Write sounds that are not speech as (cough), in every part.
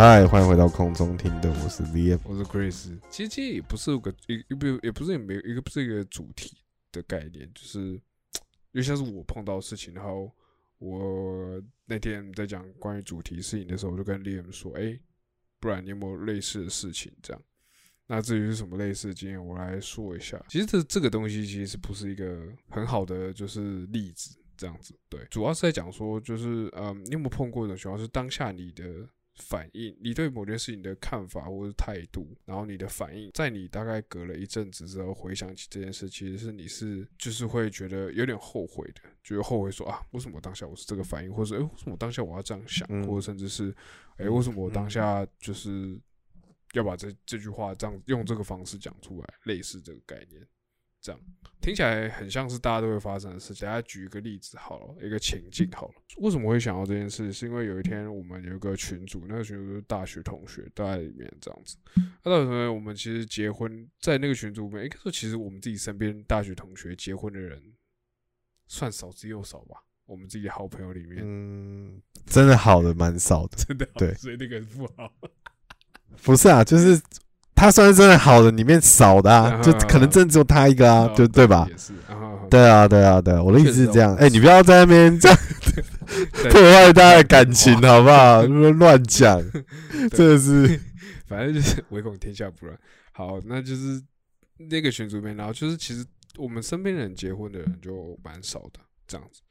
嗨，欢迎回到空中听的，我是 V F。我是 Chris，其实这也不是个一也不也不是也没有一个不是一个主题的概念，就是因为像是我碰到事情，然后我那天在讲关于主题事情的时候，我就跟 Liam 说，哎、不然你有没有类似的事情这样？那至于是什么类似的经验，我来说一下。其实这这个东西其实不是一个很好的就是例子，这样子对，主要是在讲说，就是嗯，你有没有碰过一种情况，是当下你的反应，你对某件事情的看法或者态度，然后你的反应，在你大概隔了一阵子之后回想起这件事，其实是你是就是会觉得有点后悔的，就是后悔说啊，为什么当下我是这个反应，或者诶，为什么当下我要这样想，嗯或者甚至是诶，为什么我当下就是要把这这句话这样用这个方式讲出来，类似这个概念。这样听起来很像是大家都会发生的事情。大家举一个例子好了，一个情境好了。为什么会想到这件事？是因为有一天我们有一个群组，那个群组是大学同学都在里面这样子。那大学同学，我们其实结婚在那个群组里面，应该说其实我们自己身边大学同学结婚的人算少之又少吧。我们自己的好朋友里面，嗯，真的好的蛮少的，(laughs) 真的好对所以那个不好。(laughs) 不是啊，就是他算是真的好的里面少的啊，啊就可能真的只有他一个啊，哦就对吧？也是，啊对啊，对啊，对啊，我的意思是这样，哎，你不要在那边这样破坏大家的感情，好不好？乱讲，真的是，反正就是唯恐天下不乱。好，那就是那个群组里面，然后就是其实我们身边人结婚的人就蛮少的这样子。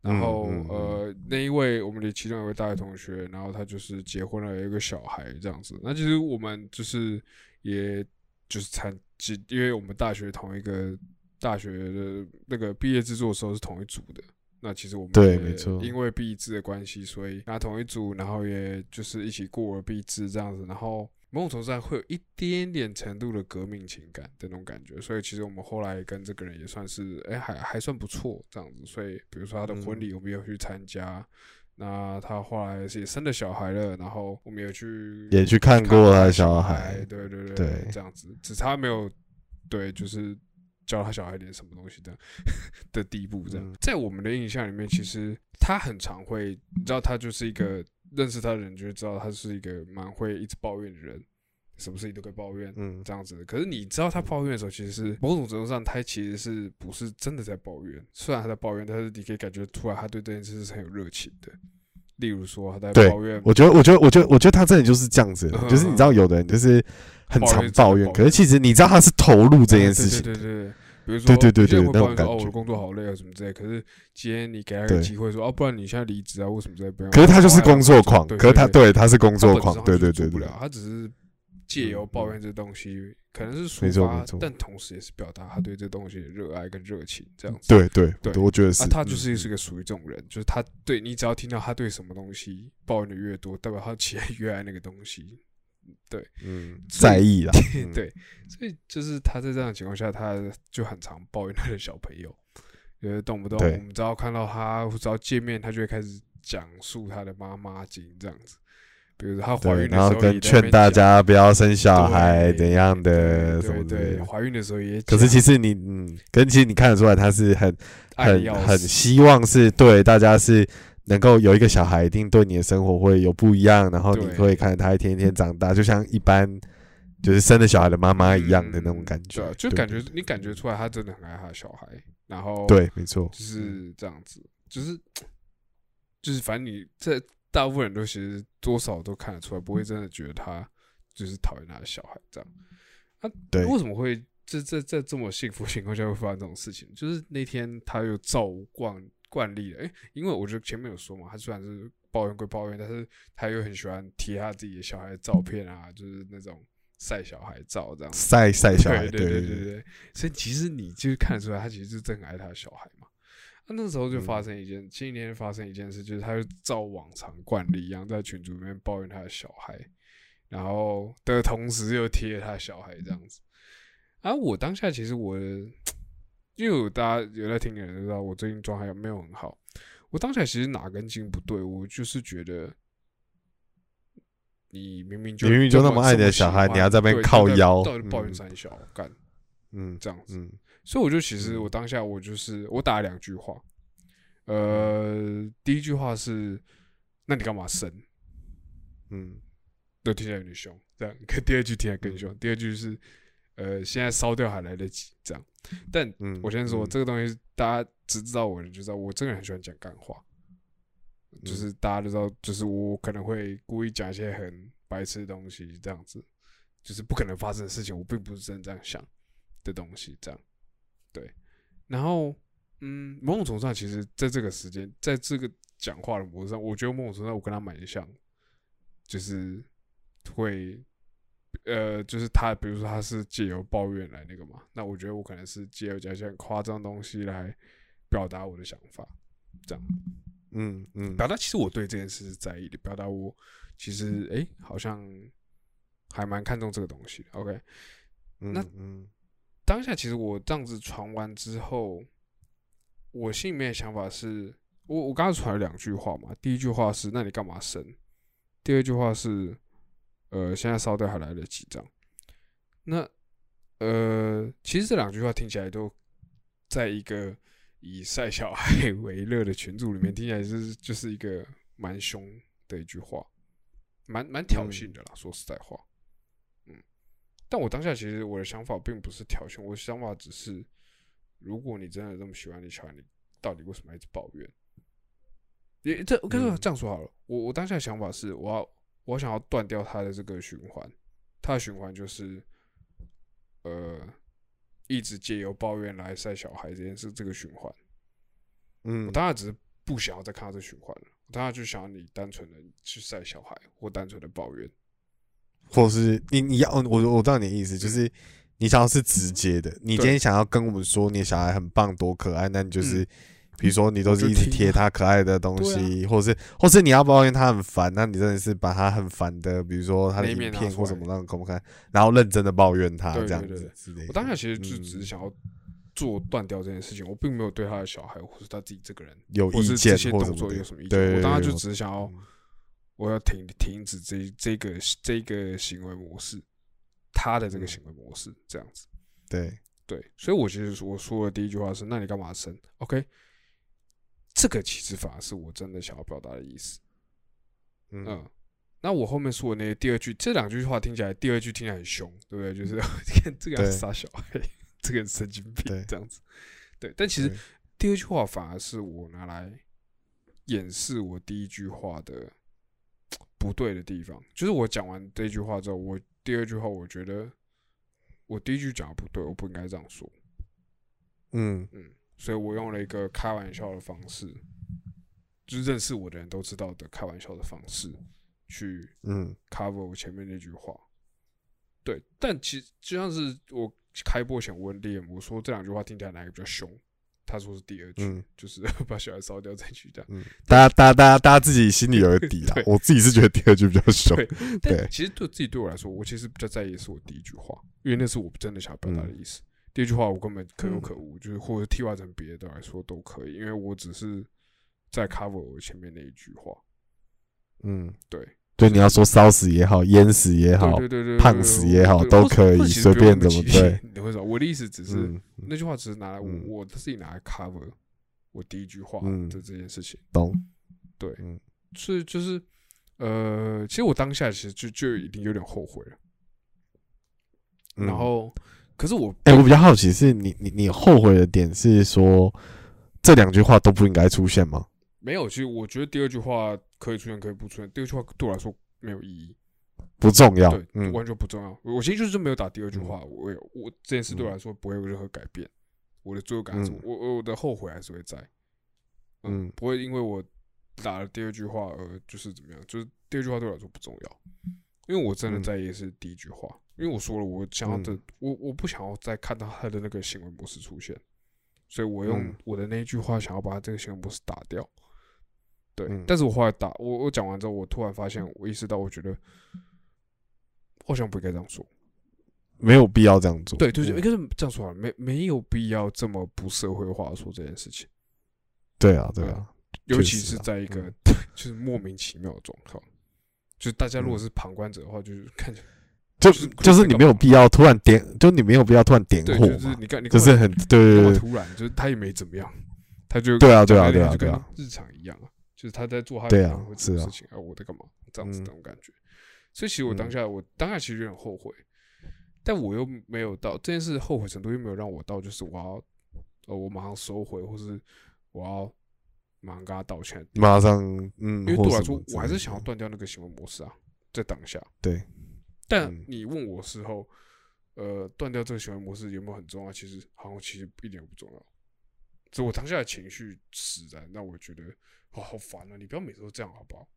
然后、嗯嗯嗯呃，那一位我们的其中一位大学同学，然后他就是结婚了，有一个小孩这样子。那其实我们就是也就是参，其因为我们大学同一个大学的那个毕业制作的时候是同一组的。那其实我们也对没错因为毕制的关系，所以拿同一组，然后也就是一起过了毕制这样子，然后某种程度上会有一点点程度的革命情感的那种感觉，所以其实我们后来跟这个人也算是，哎、还还算不错这样子。所以比如说他的婚礼，我们也有去参加。那他后来也生了小孩了，然后我们也去也去看过他的小小孩对对对对这样子，只差没有对，就是教他小孩点什么东西的的地步，这样。嗯在我们的印象里面，其实他很常会，你知道，他就是一个认识他的人就会知道他是一个蛮会一直抱怨的人，什么事情都可以抱怨。嗯，这样子的，可是你知道他抱怨的时候，其实是某种程度上，他其实是不是真的在抱怨？虽然他在抱怨，但是你可以感觉出来，他对这件事是很有热情的。例如说，他在抱怨，我觉得，我觉得，我觉得，我觉得他真的就是这样子 (laughs) 就是你知道，有的人就是很常抱怨可是其实你知道他是投入这件啊事情的，对对对对，比如说，对对对对那种感觉哦，我工作好累啊什么之类。可是今天你给他一个机会说，哦，不然你现在离职啊，为什么在不要？可是他就是工作狂，可是他对对他是工作狂，对对对不了，，他只是借由抱怨这东西，可能是没抒发但同时也是表达他对这东西的热爱跟热情，这样子。对对对我觉得是啊，，他就嗯是是个属于这种人，就是他对你只要听到他对什么东西抱怨的越多，代表他其实越爱那个东西。对嗯在意啦，(laughs) 嗯对，所以就是他在这样的情况下，他就很常抱怨他的小朋友，就是动不动我们只要看到他，只要见面，他就会开始讲述他的妈妈经这样子。比如说她怀，孕的时候也在那边劝大家不要生小孩怎样的对什么的。怀孕的时候也可，是其实你，嗯，可是其实你看得出来，她是很很很希望是对大家是能够有一个小孩，一定对你的生活会有不一样，然后你会看着他一天一天长大，就像一般就是生了小孩的妈妈一样的那种嗯感觉就感觉你感觉出来，他真的很爱他的小孩，然后对，没错，就是这样子，就是就是反正你这大部分人都其实多少都看得出来，不会真的觉得他就是讨厌他的小孩这样。啊，对为什么会这这在这么幸福情况下会发生这种事情？就是那天他又照惯惯例的，诶、因为我觉得前面有说嘛，他虽然是抱怨归抱怨，但是他又很喜欢贴他自己的小孩的照片啊，就是那种晒小孩照这样。晒晒小孩，对对对对对，所以其实你就是看得出来，他其实是真的爱他的小孩嘛。那、那时候就嗯发生一件，前几天发生一件事，就是他就照往常惯例一样，在群组里面抱怨他的小孩，然后的同时又贴他的小孩这样子。啊，我当下其实我因为我大家有在听的人都知道，我最近状态没有很好。我当下其实哪根筋不对，我就是觉得你明明就明明就那么爱你的小孩你还在那边靠腰到底抱怨嗯三小干嗯这样子。嗯所以我就其实嗯我当下我就是我打了两句话，呃，第一句话是那你干嘛生？嗯都听起来有点凶，这样。可第二句听起来更凶，第二句是呃现在烧掉还来得及，这样。但嗯，我先说，嗯这个东西大家只知道我的就知道，我这个人很喜欢讲干话，就是大家都知道，就是我可能会故意讲一些很白痴的东西，这样子，就是不可能发生的事情，我并不是真的这样想的东西，这样，对。然后，嗯，某种程度上，其实在这个时间，在这个讲话的模式上，我觉得某种程度上我跟他蛮像，就是会呃，就是他，比如说他是借由抱怨来那个嘛，那我觉得我可能是借由讲一些很夸张的东西来表达我的想法，这样嗯嗯表达其实我对这件事是在意的，表达我其实诶好像还蛮看重这个东西的。OK，嗯那嗯当下其实我这样子传完之后，我心里面的想法是，我我刚刚传了两句话嘛，第一句话是那你干嘛生？第二句话是，呃，现在烧掉还来得及这样。那呃，其实这两句话听起来都在一个以晒小孩 (laughs) 为乐的群组里面，听起来是就是一个蛮凶的一句话，蛮蛮挑衅的啦。说实在话，嗯，但我当下其实我的想法并不是挑衅，我的想法只是，如果你真的这么喜欢你小孩，你到底为什么一直抱怨？也这我跟你说这样说好了，我我当下的想法是，我要我想要断掉他的这个循环，他的循环就是，呃，一直借由抱怨来晒小孩这件事，这个循环。嗯我当然只是不想要再看到这个循环了，我当下就想要你单纯的去晒小孩，或单纯的抱怨。或是你你要我我知道你的意思，就是你想要是直接的，你今天想要跟我们说你的小孩很棒多可爱，那你就是。比如说，你都是一直贴他可爱的东西，或是或是你要抱怨他很烦，那你真的是把他很烦的，比如说他的影片或什么让公开，然后认真的抱怨他这样子之类的。我当下其实就嗯。只是想要做断掉这件事情，我并没有对他的小孩或是他自己这个人，有意见或什么的作有什么意对见。我当下就只是想要嗯，我要停停止这这个这个行为模式，他的这个嗯行为模式这样子。对，对，所以我其实我说的第一句话是：那你干嘛生？OK，这个其实反而是我真的想要表达的意思。嗯嗯，那我后面说的那个第二句，这两句话听起来，第二句听起来很凶，对不对？就是看 (laughs) 这个对人杀小孩，这个人神经病这样子。对，但其实第二句话反而是我拿来掩饰我第一句话的不对的地方。就是我讲完这句话之后，我第二句话我觉得我第一句讲的不对，我不应该这样说。嗯嗯，所以我用了一个开玩笑的方式，就是认识我的人都知道的开玩笑的方式去嗯 cover 我前面那句话。对，但其实就像是我开播前问 Liam，我说这两句话听起来哪个比较凶？他说是第二句，嗯就是 (laughs) 把小孩烧掉再去这样。嗯，大家大家大家大家自己心里有个底啦。我自己是觉得第二句比较凶。对其实对自己对我来说，我其实比较在意的是我第一句话，因为那是我真的想要表达的意思。第一句话我根本可有可无，就是或者替换成别的来说都可以，因为我只是在 cover 我前面那一句话。嗯，对，就你要说烧死也好，淹死也好，对对对对，胖死也好都可以随便怎么对 (laughs) 你懂我意思吗？我的意思只是、嗯，那句话只是拿来我嗯我自己拿来 cover 我第一句话嗯的这件事情。懂。对，嗯所以就是呃，其实我当下其实就就已经有点后悔了。嗯然后，可是我哎、我比较好奇是你你你后悔的点是说这两句话都不应该出现吗？没有，其实我觉得第二句话可以出现，可以不出现。第二句话对我来说没有意义，不重要。对，嗯完全不重要。我我其实就是没有打第二句话，我有我这件事对我来说不会有任何改变。我的罪恶感我我的后悔还是会在，嗯嗯，不会因为我打了第二句话而就是怎么样，就是第二句话对我来说不重要，因为我真的嗯在意的是第一句话，因为我说了，我想要的，嗯我我不想要再看到他的那个行为模式出现，所以我用嗯我的那一句话想要把他这个行为模式打掉。对，嗯。但是我后来打我我讲完之后，我突然发现，我意识到，我觉得我好像不应该这样说。没有必要这样做。对，就是嗯。应该是这样说好了，没没有必要这么不社会化说这件事情，对啊，对啊，尤其是在一个嗯。(laughs) 就是莫名其妙的状况。就是大家如果是旁观者的话，就是看就就是就是你没有必要突然点，就你没有必要突然点对，火就是嘛，你看你就是很对对对对。突然，就是他也没怎么样，他就对啊对啊对啊对啊。日常一样啊，就是他在做他对啊是啊事情，啊，我在干嘛这样子嗯那种感觉。所以其实我当嗯下我当下其实有点后悔，但我又没有到这件事后悔程度又没有让我到就是我要呃我马上收回，或是我要马上跟他道歉，马上嗯，因为对我来说我还是想要断掉那个行为模式啊，在当下。对，但嗯你问我事后，呃，断掉这个行为模式有没有很重要？其实好像其实一点都不重要。只我当下的情绪使然，那我觉得哦好烦啊！你不要每次都这样好不好？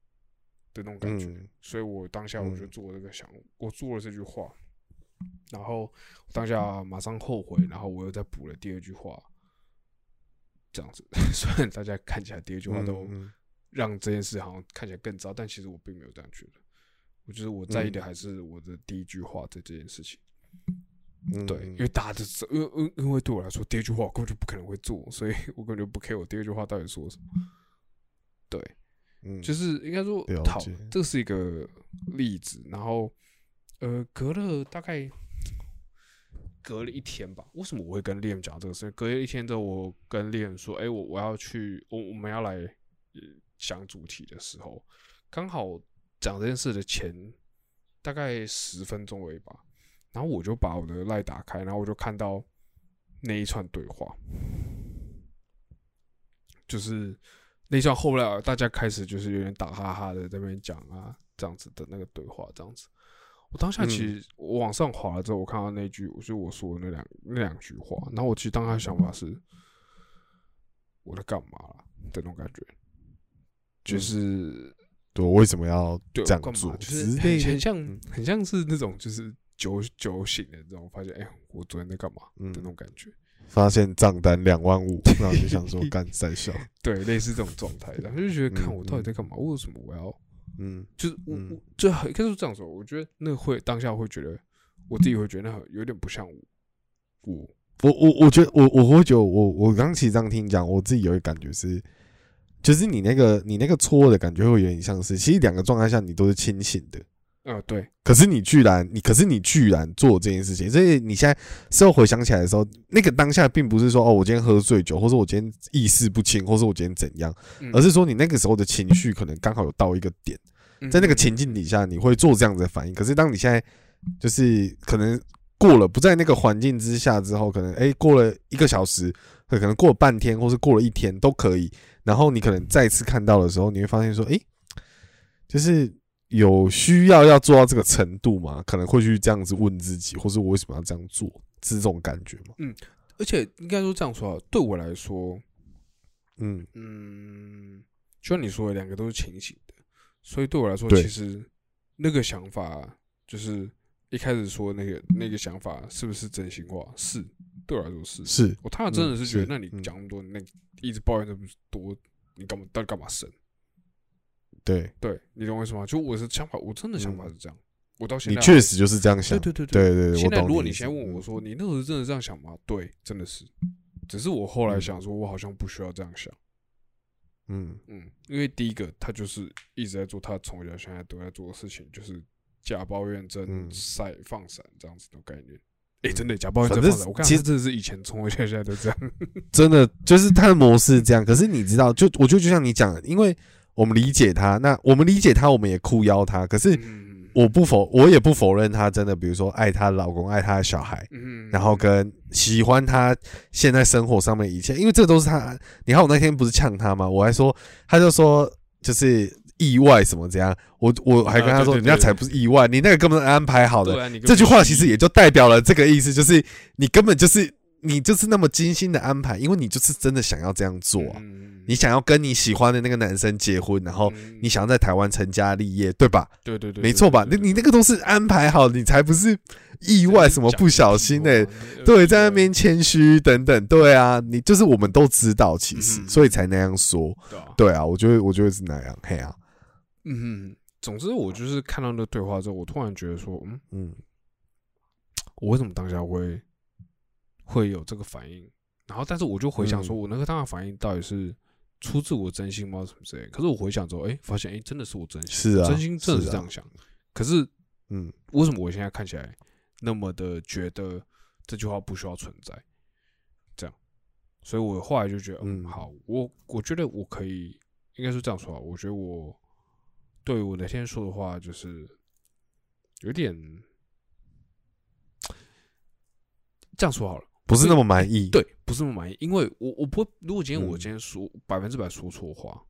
的那种感觉。嗯所以我当下我就嗯做了这个想，我做了这句话，然后当下马上后悔，然后我又再补了第二句话，这样子。(laughs) 虽然大家看起来第二句话都让这件事好像看起来更糟，但其实我并没有这样觉得。我觉得我在意的嗯还是我的第一句话在这件事情。嗯对，因为大家都知道，因为因因为对我来说，第一句话我根本就不可能会做，所以我根本就不 care 我第二句话到底说什么。对，嗯就是应该说了，好，这是一个例子。然后，呃，隔了大概隔了一天吧。为什么我会跟练讲这个事情？隔了一天之后，我跟练说：“哎、我我要去，我我们要来呃讲主题的时候，刚好讲这件事的前大概十分钟而已吧。然后我就把我的赖打开，然后我就看到那一串对话，就是那一串后来大家开始就是有点打哈哈的在那边讲啊，这样子的那个对话，这样子。我当下其实我往上滑了之后，我看到那句，就是我说的那两那两句话，然后我其实当下想法是，我在干嘛啦？的那种感觉，就是对，我为什么要对，这样做？就是很很像嗯。很像是那种就是酒酒醒了之后发现，哎、我昨天在干嘛？那种感觉，发现账单两万五，(laughs) 然后就想说干三小，(laughs) 对，类似这种状态，然后就觉得看嗯我到底在干嘛，为什么我要？嗯就是我嗯。我就很应该是这样说，我觉得那会当下会觉得我自己会觉得那很有点不像我，我我我我觉得我我会觉得我我刚其实这样听讲，我自己有一个感觉是，就是你那个你那个搓的感觉会有点像是，其实两个状态下你都是清醒的，呃对，可是你居然你可是你居然做这件事情，所以你现在事后回想起来的时候，那个当下并不是说哦我今天喝醉酒，或者我今天意识不清，或者我今天怎样，嗯而是说你那个时候的情绪可能刚好有到一个点。在那个情境底下，你会做这样子的反应。可是当你现在就是可能过了不在那个环境之下之后，可能哎、过了一个小时，可能过了半天，或是过了一天都可以。然后你可能再次看到的时候，你会发现说，哎、就是有需要要做到这个程度吗？可能会去这样子问自己，或是我为什么要这样做？是这种感觉吗？嗯而且应该说这样说啊，对我来说，嗯嗯，就像你说的，两个都是清醒的，所以对我来说，其实那个想法就是一开始说那个那个想法是不是真心话？是，对我来说是。是我他真的是觉得，嗯那你嗯讲那么多，那一直抱怨这么多，你干嘛到底干嘛生？对对你懂我意思吗？就我的想法，我真的想法是这样。我到现在你确实就是这样想。对对对对对对，现在如果你现在问我嗯说，你那时候真的这样想吗？对，真的是。只是我后来想说，我好像不需要这样想。嗯嗯，因为第一个，他就是一直在做他从小现在都在做的事情，就是假抱怨真嗯晒放闪这样子的概念。哎、真的假抱怨真放闪，我看其实他真的是以前从小现在都这样。(laughs) 真的就是他的模式这样。可是你知道，就我觉得就像你讲的，因为我们理解他，那我们理解他，我们也哭邀他。可是嗯我不否，我也不否认他真的，比如说爱她老公，爱她的小孩，嗯然后跟喜欢他现在生活上面一切，因为这都是他。你看我那天不是呛他吗？我还说，他就说就是意外什么这样，我我还跟他说，啊对对对人家才不是意外，你那个根本安排好的这句话其实也就代表了这个意思，就是你根本就是你就是那么精心的安排，因为你就是真的想要这样做。啊，嗯。你想要跟你喜欢的那个男生结婚，然后嗯。你想要在台湾成家立业，对吧？对对对，没错吧？对那你那个都是安排好，你才不是意外什么不小心的、的对，在那边谦虚等等，对啊，你就是我们都知道，其实嗯。所以才那样说，对啊，对啊，我觉得我觉得是那样，嘿啊，嗯，总之我就是看到那对话之后，我突然觉得说，嗯，嗯，我为什么当下会会有这个反应？然后，但是我就回想说，嗯我那个当下反应到底是出自我真心吗？什么之类？可是我回想之后，哎，发现哎，真的是我真心，是啊真心真的是这样想。可是嗯为什么我现在看起来那么的觉得这句话不需要存在？这样，所以我后来就觉得，嗯，嗯好，我我觉得我可以，应该是这样说啊。我觉得我对我那天说的话，就是有点 (tsk) 这样说好了，不是那么满意。，对，不是那么满意，因为我我不会，如果今天我嗯今天说百分之百说错话，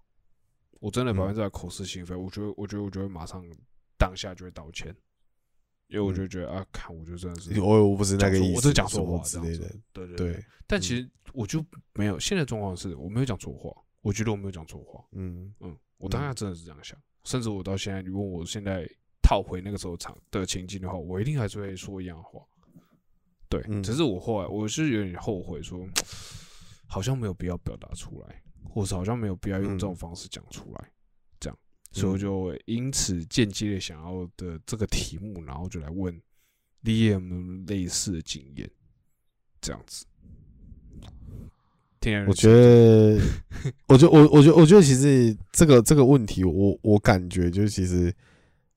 我真的嗯。百分之百口是心非，我觉得我觉得我就会马上当下就会道歉，因为我就觉得啊，看我就真的是我我不是那个意思，我是讲错话之类的。对对对。对，但其实我就没有，现在状况是我没有讲错话，我觉得我没有讲错话，嗯。嗯，我当下真的是这样想，甚至我到现在，你问我现在套回那个时候场的情境的话，我一定还是会说一样的话。对，嗯。只是我后来我是有点后悔说，(tsk) 好像没有必要表达出来，或是好像没有必要用这种嗯方式讲出来，这样，所以我就因此间接的想要的这个题目，然后就来问有类似的经验，这样子。(laughs) 我觉得，我觉得，我我觉得，我觉得，其实这个这个问题，我我感觉就是，其实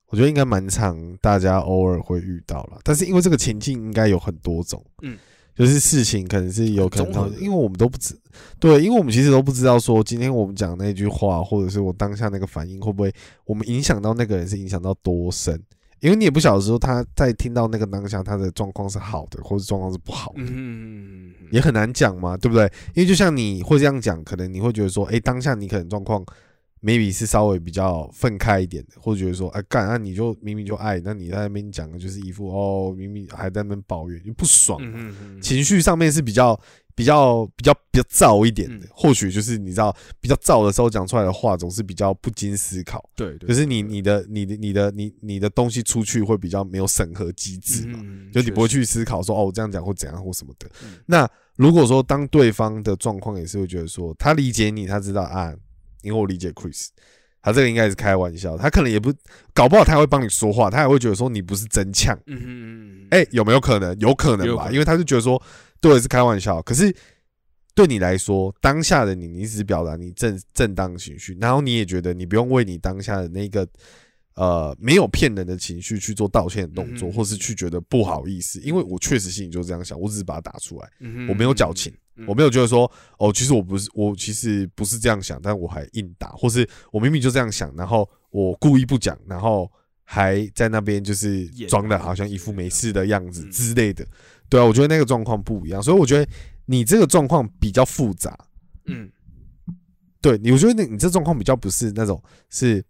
我觉得应该蛮常大家偶尔会遇到了，但是因为这个情境应该有很多种，嗯，就是事情可能是有可能因为我们都不知，对，因为我们其实都不知道说今天我们讲那句话，或者是我当下那个反应会不会，我们影响到那个人是影响到多深。因为你也不晓得说他在听到那个当下他的状况是好的，或者状况是不好的，嗯也很难讲嘛，对不对？因为就像你会这样讲，可能你会觉得说，哎，当下你可能状况 maybe 是稍微比较愤慨一点的，或者觉得说，哎，干，那你就明明就爱，那你在那边讲的就是一副哦，明明还在那边抱怨，就不爽嘛，嗯嗯情绪上面是比较比较比较比较燥一点的嗯，或许就是你知道比较燥的时候讲出来的话，总是比较不经思考，对对，就是你你的你的你的你你的东西出去会比较没有审核机制嘛。嗯就你不会去思考说哦，我这样讲或怎样或什么的。嗯那如果说当对方的状况也是会觉得说他理解你，他知道啊，因为我理解 Chris，他这个应该是开玩笑，他可能也不搞不好他还会帮你说话，他也会觉得说你不是真呛，嗯嗯嗯嗯，哎、有没有可能？有可能吧，能因为他就觉得说对是开玩笑，可是。对你来说，当下的你，你只是表达你正正当情绪，然后你也觉得你不用为你当下的那个呃没有骗人的情绪去做道歉的动作，嗯或是去觉得不好意思，因为我确实心里就这样想，我只是把它打出来，嗯我没有矫情，嗯我没有觉得说哦，其实我不是，我其实不是这样想，但我还硬打，或是我明明就这样想，然后我故意不讲，然后还在那边就是装的好像一副没事的样子嗯之类的，对啊，我觉得那个状况不一样，所以我觉得你这个状况比较复杂，嗯。对你，我觉得你你这状况比较不是那种是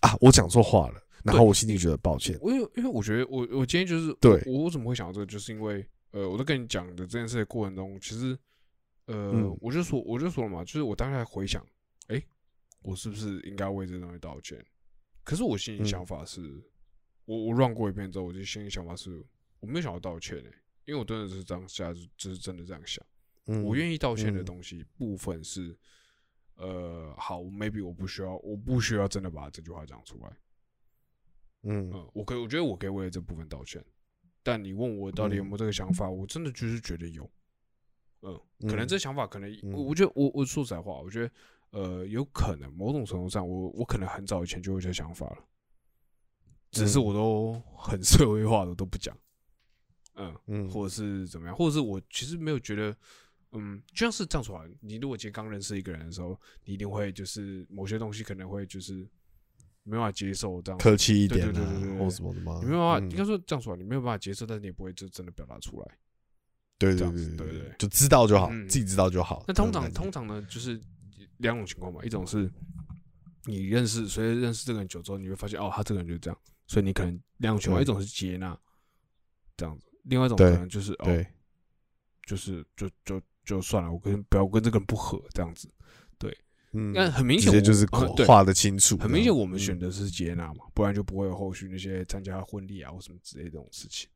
啊，我讲错话了，然后我心里觉得抱歉，我有，因为我觉得我我今天就是对我我怎么会想到这个，就是因为呃，我在跟你讲的这件事的过程中，其实呃，嗯我就说我就说了嘛，就是我当下回想，哎、我是不是应该为这东西道歉？可是我心里嗯想法是，我我乱过一遍之后，我就心里想法是，我没有想要道歉诶、因为我真的是当下就就是真的这样想。嗯，我愿意道歉的嗯东西部分是，呃，好，maybe 我不需要，我不需要真的把这句话讲出来。嗯嗯，我可以我觉得我可以为了这部分道歉，但你问我到底有没有这个想法，我真的就是觉得有。嗯，可能嗯这想法可能，嗯我我觉得我我说实在话，我觉得呃，有可能某种程度上，我我可能很早以前就有这想法了，只是嗯我都很社会化的都不讲。嗯，嗯或者是怎么样，或者是我其实没有觉得，嗯，就像是这样说啊，你如果今天刚认识一个人的时候，你一定会就是某些东西可能会就是没办法接受这样，客气一点对对对对对或什么的吗？你没有办法，嗯应该说这样说啊，你没有办法接受，但是你也不会就真的表达出来。对对对对对对就知道就好，嗯自己知道就好。那通常通常呢，就是两种情况嘛，一种是你认识，随着认识这个人久之后，你会发现哦，他这个人就是这样，所以你可能两种情况，一种是接纳这样子，另外一种可能就是哦，就是就就就算了，我跟不要跟这个人不合这样子。对嗯，那很明显就是画的清楚，很明显我们嗯选的是接纳嘛，不然就不会有后续那些参加婚礼啊或什么之类的这种事情。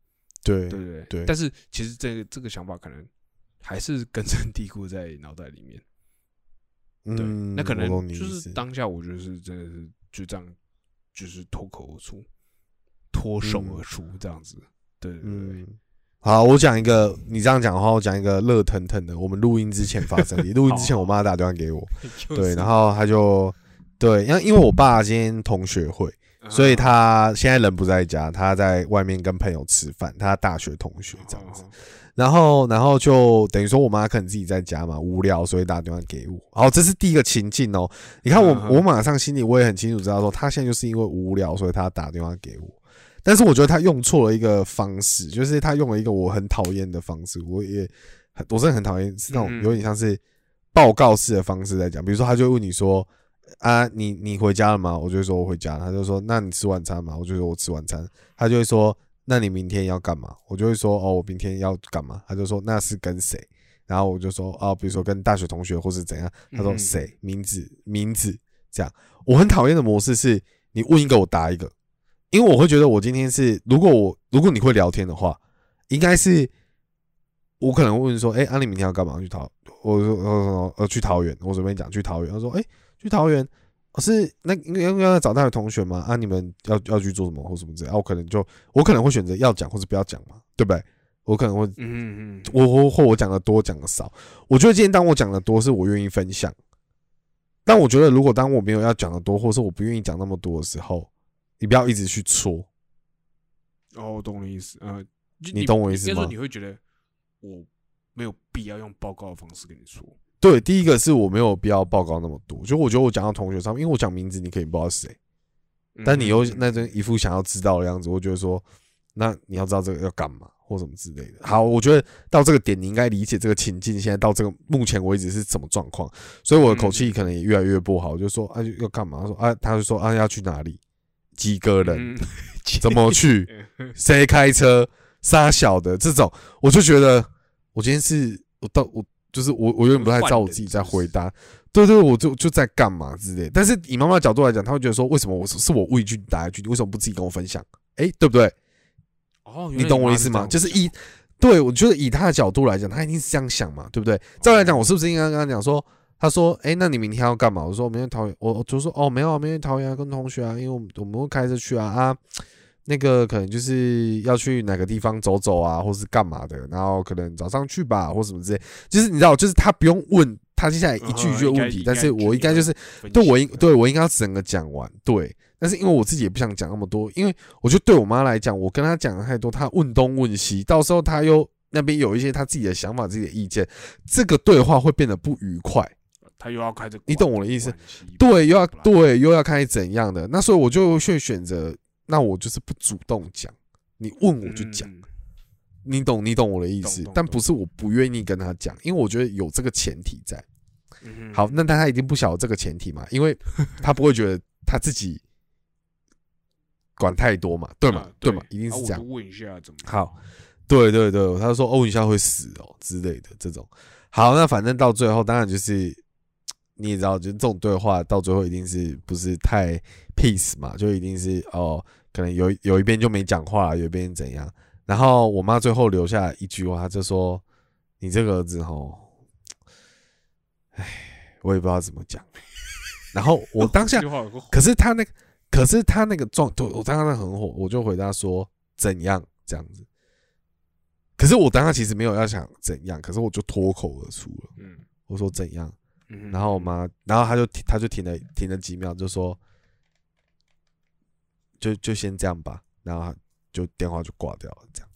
对对对对但是其实这个这个想法可能还是根深蒂固在脑袋里面。对，嗯，那可能就是当下，我觉得是真的是就这样，就是脱口而出，脱手嗯而出这样子。对对对对，嗯，好，我讲一个，你这样讲的话，我讲一个热腾腾的，我们录音之前发生的。(laughs) 录音之前，我妈打电话给我，(laughs) 对，然后她就对，因为因为我爸今天同学会，所以他现在人不在家，他在外面跟朋友吃饭，他大学同学这样子。然后，然后就等于说我妈可能自己在家嘛，无聊，所以打电话给我。好，这是第一个情境哦。你看我，我马上心里我也很清楚知道说，他现在就是因为无聊，所以他打电话给我。但是我觉得他用错了一个方式，就是他用了一个我很讨厌的方式，我也很，我真的很讨厌，是那种有点像是报告式的方式在讲。比如说，他就问你说：“啊，你你回家了吗？”我就说：“我回家。”他就说：“那你吃晚餐吗？”我就说：“我吃晚餐。”他就会说：“那你明天要干嘛？”我就会说：“哦，我明天要干嘛？”他就说：“那是跟谁？”然后我就说：“哦，比如说跟大学同学或是怎样。”他说：“谁？名字？名字？”这样，我很讨厌的模式是你问一个，我答一个。因为我会觉得，我今天是如果我如果你会聊天的话，应该是我可能问说，哎，阿里明天要干嘛？去桃，我说呃呃去桃园，我随便讲去桃园。他说，哎，去桃园是那应该要要找大学同学嘛？啊，你们要要去做什么或什么之类？啊，我可能就我可能会选择要讲或者不要讲嘛，对不对？我可能会，嗯嗯，我或或我讲的多讲的少，我觉得今天当我讲的多，是我愿意分享。但我觉得如果当我没有要讲的多，或是我不愿意讲那么多的时候。你不要一直去戳。哦，我懂你意思。呃，你懂我意思吗？你会觉得我没有必要用报告的方式跟你说。对，第一个是我没有必要报告那么多。就我觉得我讲到同学上面，因为我讲名字，你可以不知道是谁，但你又那种一副想要知道的样子，我觉得说，那你要知道这个要干嘛或什么之类的。好，我觉得到这个点，你应该理解这个情境。现在到这个目前为止是什么状况？所以我的口气可能也越来越不好，就说啊要干嘛？说啊，他就说啊要去哪里？几个人怎么去？(laughs) 谁开车？杀小的这种，我就觉得我今天是我到我就是我我有点不太知道我自己在回答。对对，我就就在干嘛之类。但是以妈妈的角度来讲，她会觉得说，为什么我是我问一句你答一句，你为什么不自己跟我分享？哎，对不对？哦，你懂我意思吗？就是以对我觉得以他的角度来讲，他一定是这样想嘛，对不对？照来讲，我是不是应该跟他讲说？他说：“哎，那你明天要干嘛？”我说：“我明天桃园。”我就说：“哦，没有，明天桃园跟同学啊，因为我们我们会开车去啊啊，那个可能就是要去哪个地方走走啊，或是干嘛的，然后可能早上去吧，或什么之类。就是你知道，就是他不用问他接下来一句一句的问题，但是我应该就是对我应对我应该要整个讲完。对，但是因为我自己也不想讲那么多，因为我觉得对我妈来讲，我跟她讲的太多，她问东问西，到时候她又那边有一些她自己的想法、自己的意见，这个对话会变得不愉快。”他又要开始，你懂我的意思？对，又要对，又要开怎样的？那所以我就会选择，那我就是不主动讲，你问我就讲，你懂，你懂我的意思？但不是我不愿意跟他讲，因为我觉得有这个前提在。好，那但他一定不晓得这个前提嘛，因为他不会觉得他自己管太多嘛，对嘛，对嘛，一定是这样。问一下怎么？好，对对对，他说哦，一下会死哦之类的这种。好，那反正到最后，当然就是。你也知道，就是这种对话到最后一定是不是太 peace 嘛？就一定是哦，可能有有一边就没讲话，有一边怎样？然后我妈最后留下一句话，就说：“你这个儿子吼，哎，我也不知道怎么讲。” (laughs) 然后我当下，可是他那个，可是他那个状，我当时很火，我就回答说：“怎样？”这样子。可是我当下其实没有要想怎样，可是我就脱口而出了，嗯，我说怎样？然后我妈，然后她就她就停了停了几秒，就说，就就先这样吧，然后就电话就挂掉了，这样。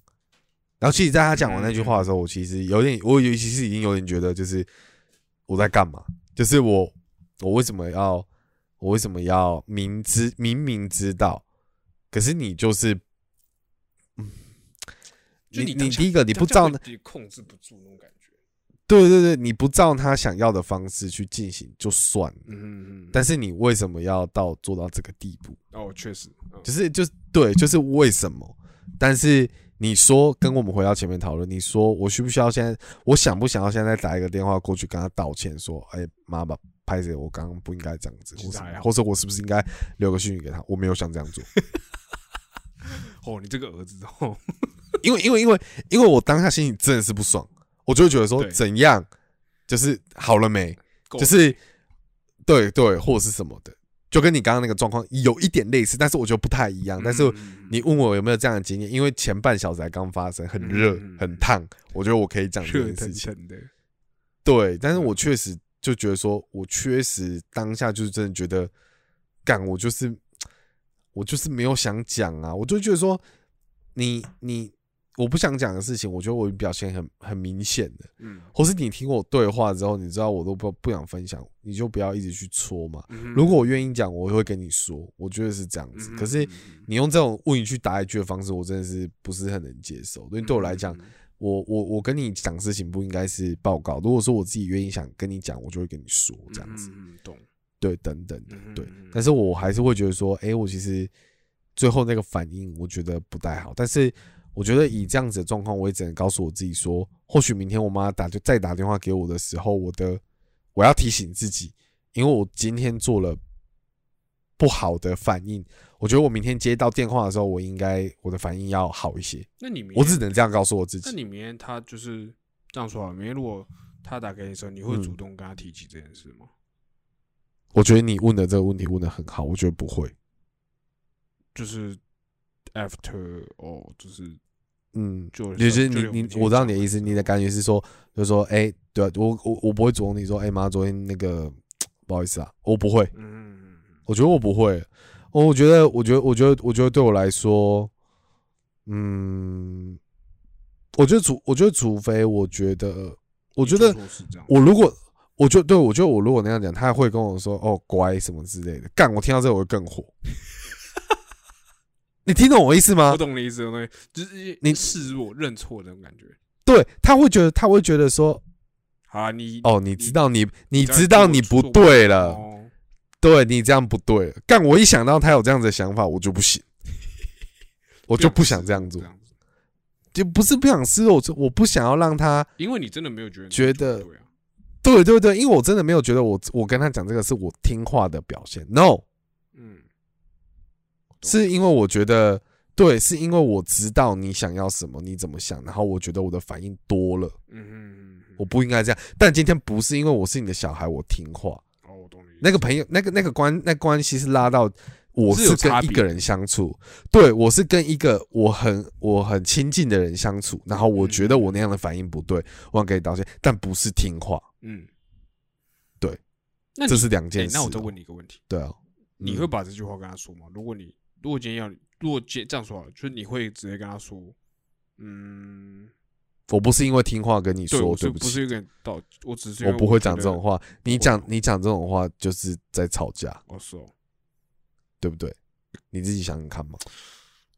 然后其实在他讲完那句话的时候，我其实有点，我尤其是已经有点觉得，就是我在干嘛？就是我我为什么要我为什么要明知明明知道，可是你就是，嗯，你你第一个你不知道，控制不住那种感觉。对对对，你不照他想要的方式去进行就算了，嗯嗯但是你为什么要到做到这个地步？哦，确实，就是就是对，就是为什么？但是你说跟我们回到前面讨论，你说我需不需要现在？我想不想要现在打一个电话过去跟他道歉，说，哎，妈妈拍着我刚刚不应该这样子，或者 (laughs) 或者我是不是应该留个讯息给他？我没有想这样做。(laughs) 哦，你这个儿子哦，因为因为因为因为我当下心里真的是不爽。我就会觉得说怎样，就是好了没？就是对对，或者是什么的，就跟你刚刚那个状况有一点类似，但是我觉得不太一样。但是嗯你问我有没有这样的经验，因为前半小时才刚发生，很热很烫，我觉得我可以讲这件事情。的，对，但是我确实就觉得说，我确实当下就是真的觉得，干我就是我就是没有想讲啊，我就觉得说，你你我不想讲的事情，我觉得我表现很很明显的，嗯，或是你听我对话之后，你知道我都不不想分享，你就不要一直去戳嘛。嗯如果我愿意讲，我会跟你说，我觉得是这样子。可是你用这种问一句答一句的方式，我真的是不是很能接受。因为对我来讲，嗯我我我跟你讲事情不应该是报告。如果说我自己愿意想跟你讲，我就会跟你说这样子，嗯，懂，对，等等的，对。但是我还是会觉得说，哎，我其实最后那个反应，我觉得不太好。但是我觉得以这样子的状况，我也只能告诉我自己说，或许明天我妈打就再打电话给我的时候，我的我要提醒自己，因为我今天做了不好的反应，我觉得我明天接到电话的时候，我应该我的反应要好一些。那你明我只能这样告诉我自己。那你明天他就是这样说好了，明天如果他打给你的时候，你会嗯主动跟他提起这件事吗？我觉得你问的这个问题问的很好，我觉得不会。就是 after 哦，就是嗯，就就是你你我知道你的意思，你的感觉是说，就是说，哎、对啊，我我我不会主动你说，哎、妈，昨天那个不好意思啊，我不会，嗯嗯嗯。我觉得我不会，我觉得我觉得我觉得我觉得对我来说，嗯，我觉得除我觉得除非我觉得我觉得我如果我就对我觉得我如果那样讲，他会跟我说哦乖什么之类的，干我听到这个我会更火。你听懂我意思吗？我？懂你意思，就是你示弱认错那种感觉。对，他会觉得他会觉得说好啊，你哦，你知道你你知道你不做对了，哦对你这样不对了。干我一想到他有这样子的想法，我就不行，(laughs) 我就不想这样做。就不是不想示弱，我就我不想要让他因为你真的没有觉得你觉得对啊，对对对，因为我真的没有觉得我我跟他讲这个是我听话的表现，no，嗯，是因为我觉得对，是因为我知道你想要什么，你怎么想，然后我觉得我的反应多了，嗯嗯我不应该这样。但今天不是因为我是你的小孩，我听话，哦，我懂你那个朋友，那个那个关那关系是拉到我是跟一个人相处，对我是跟一个我很我很亲近的人相处，然后我觉得我那样的反应不对，我想给你道歉，但不是听话，嗯，对，那这是两哎件事哦。那我再问你一个问题，对啊，嗯你会把这句话跟他说吗？如果你如果今天要你，如果今这样说好了，就是你会直接跟他说，嗯，我不是因为听话跟你，说对不起，不是一个人道，我只是因为我不会讲这种，话，你讲你讲这种话就是在吵架，哦是哦，对不对？你自己想想看嘛。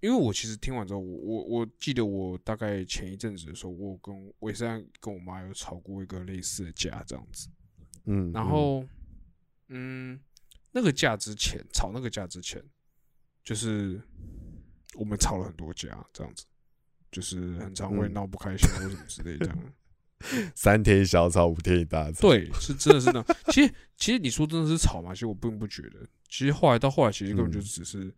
因为我其实听完之后，我我我记得我大概前一阵子的时候，我跟我也是在跟我妈有吵过一个类似的架这样子，嗯，然后嗯，那个架之前吵那个架之前，就是我们吵了很多架这样子，就是很常会嗯闹不开心或什么之类这样。嗯 (laughs) 三天一小吵，五天一大吵。对，是真的是那。其实其实你说真的是吵嘛，其实我并不觉得。其实后来到后来，其实根本就嗯只是、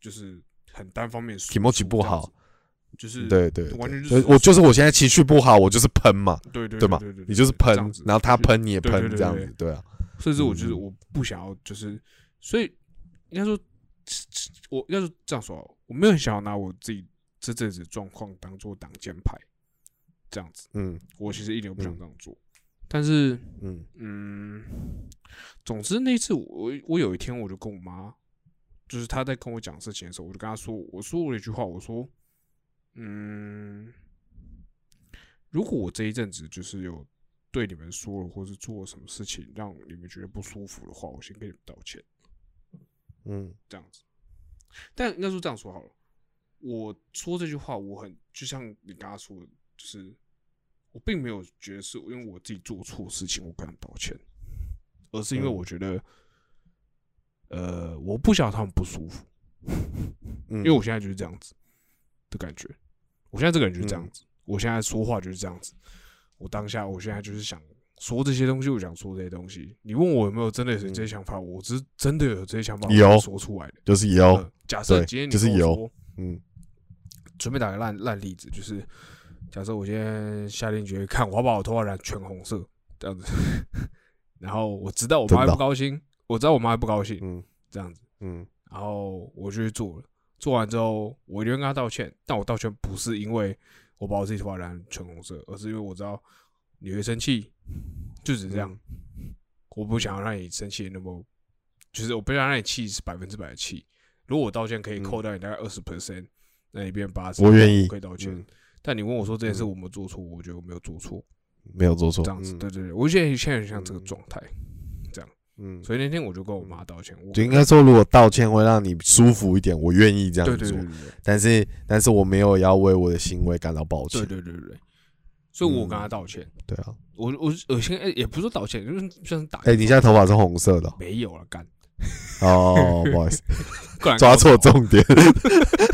就是很单方面情绪不好就是对对，完全就是我就是我现在情绪不好，我就是喷嘛，对对对吧对对，你就是喷然后他喷你也喷这样子，对啊，甚至我就是嗯我不想要，就是所以应该说，我要是这样说，我没有很想要拿我自己这阵子的状况当做挡箭牌，这样子，嗯我其实一点都不想嗯这样做，但是嗯。嗯，总之那一次我我有一天我就跟我妈，就是她在跟我讲事情的时候，我就跟她说，我说了一句话，我说，嗯，如果我这一阵子就是有对你们说了，或是做了什么事情让你们觉得不舒服的话，我先跟你们道歉，嗯。这样子。但应该说这样说好了，我说这句话，我很就像你刚刚说的，就是我并没有觉得是因为我自己做错事情，我跟他们道歉，而是因为嗯。我觉得，呃，我不想让他们不舒服，嗯，因为我现在就是这样子的感觉，我现在这个人就是这样嗯。子，我现在说话就是这样子，我当下我现在就是想说这些东西，我想说这些东西。你问我有没有真的有这些想法，我是真的有这些想法，有。会说出来的。就是有。呃，假设今天你就是有。嗯。准备打个烂烂例子，就是假设我今天下定决心看我要把我头发染全红色这样子，(laughs) 然后我知道我妈不高兴，我知道我妈不高兴，嗯。这样子，嗯。然后我就去做了。做完之后，我一定会跟她道歉，但我道歉不是因为我把我自己头发染全红色，而是因为我知道你会生气，就只是这样。我不想要让你生气那么，就是我不想让你气是百分之百的气。如果我道歉可以嗯扣掉你大概二十 percent，那你变八十，我愿意可以道歉。嗯但你问我说这件事嗯我没有做错，我觉得我没有做错，没有做错，这样子，嗯对对对，我现在现在很像这个嗯状态，这样嗯，所以那天我就跟我妈道歉，我就应该说，如果道歉会让你舒服一点，我愿意这样做对对对。对对但是，但是我没有要为我的行为感到抱歉。对对对对，所以我跟他道歉，对啊，我我我现在也不是说道歉，就是像是打哎，你现在头发是红色的哦。没有了干，哦，不好意思 (laughs) (laughs) 抓错重点。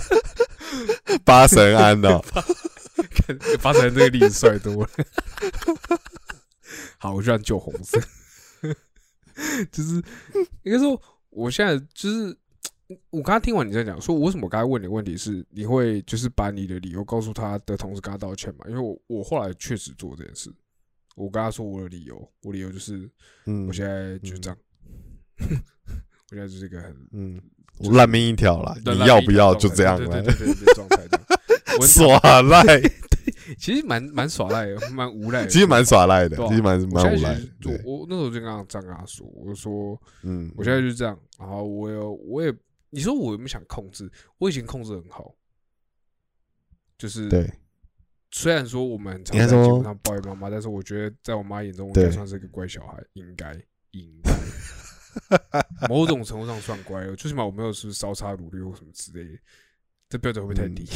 (laughs) 八神庵哦。的，看发生这个例子帅多了。好，我居然救红色，就是应该说，我现在就是我刚刚听完你在讲，说我为什么刚才问你的问题是，你会就是把你的理由告诉他的同时跟他道歉嘛？因为我我后来确实做这件事，我跟他说我的理由，我理由就是嗯我现在就是这样，(laughs) 我现在就是一个很嗯，我烂命一条啦，你要不要就这样对了对，对对对，状态 (laughs) 耍赖，(laughs) 其实蛮蛮耍赖的，蛮无赖的。其实蛮耍赖的，其实蛮蛮无赖我我那时候就跟他这样跟他说，我就说嗯，我现在就是这样，然后我有我也你说我有没有想控制？我以前控制很好，就是对，虽然说我们很常在节目上抱怨妈妈，但是我觉得在我妈眼中，我应该算是一个乖小孩，应该应该某种程度上算乖了，最起码我没有是不是烧叉努力或什么之类的，这标准会不会太嗯低？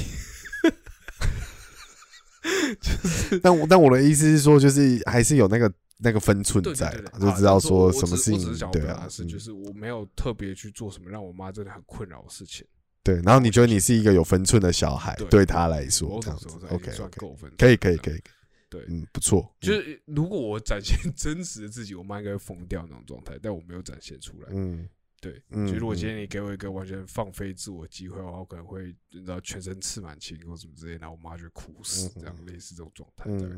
(laughs) 但我但我的意思是说，就是还是有那个那个分寸在就知道说什么事情对啊是，嗯就是我没有特别去做什么让我妈真的很困扰的事情。对。然后你觉得你是一个有分寸的小孩，对对他来说某这样子，OK 算 OK，可以可以可以。对嗯，不错，就是如果我展现真实的自己，我妈应该会疯掉那种状态，但我没有展现出来。嗯对，嗯就如果嗯今天你给我一个完全放飞自我的机会的话，我可能会你知道全身刺满青或什么之类，然后我妈就哭死，嗯这样类似这种状态。对，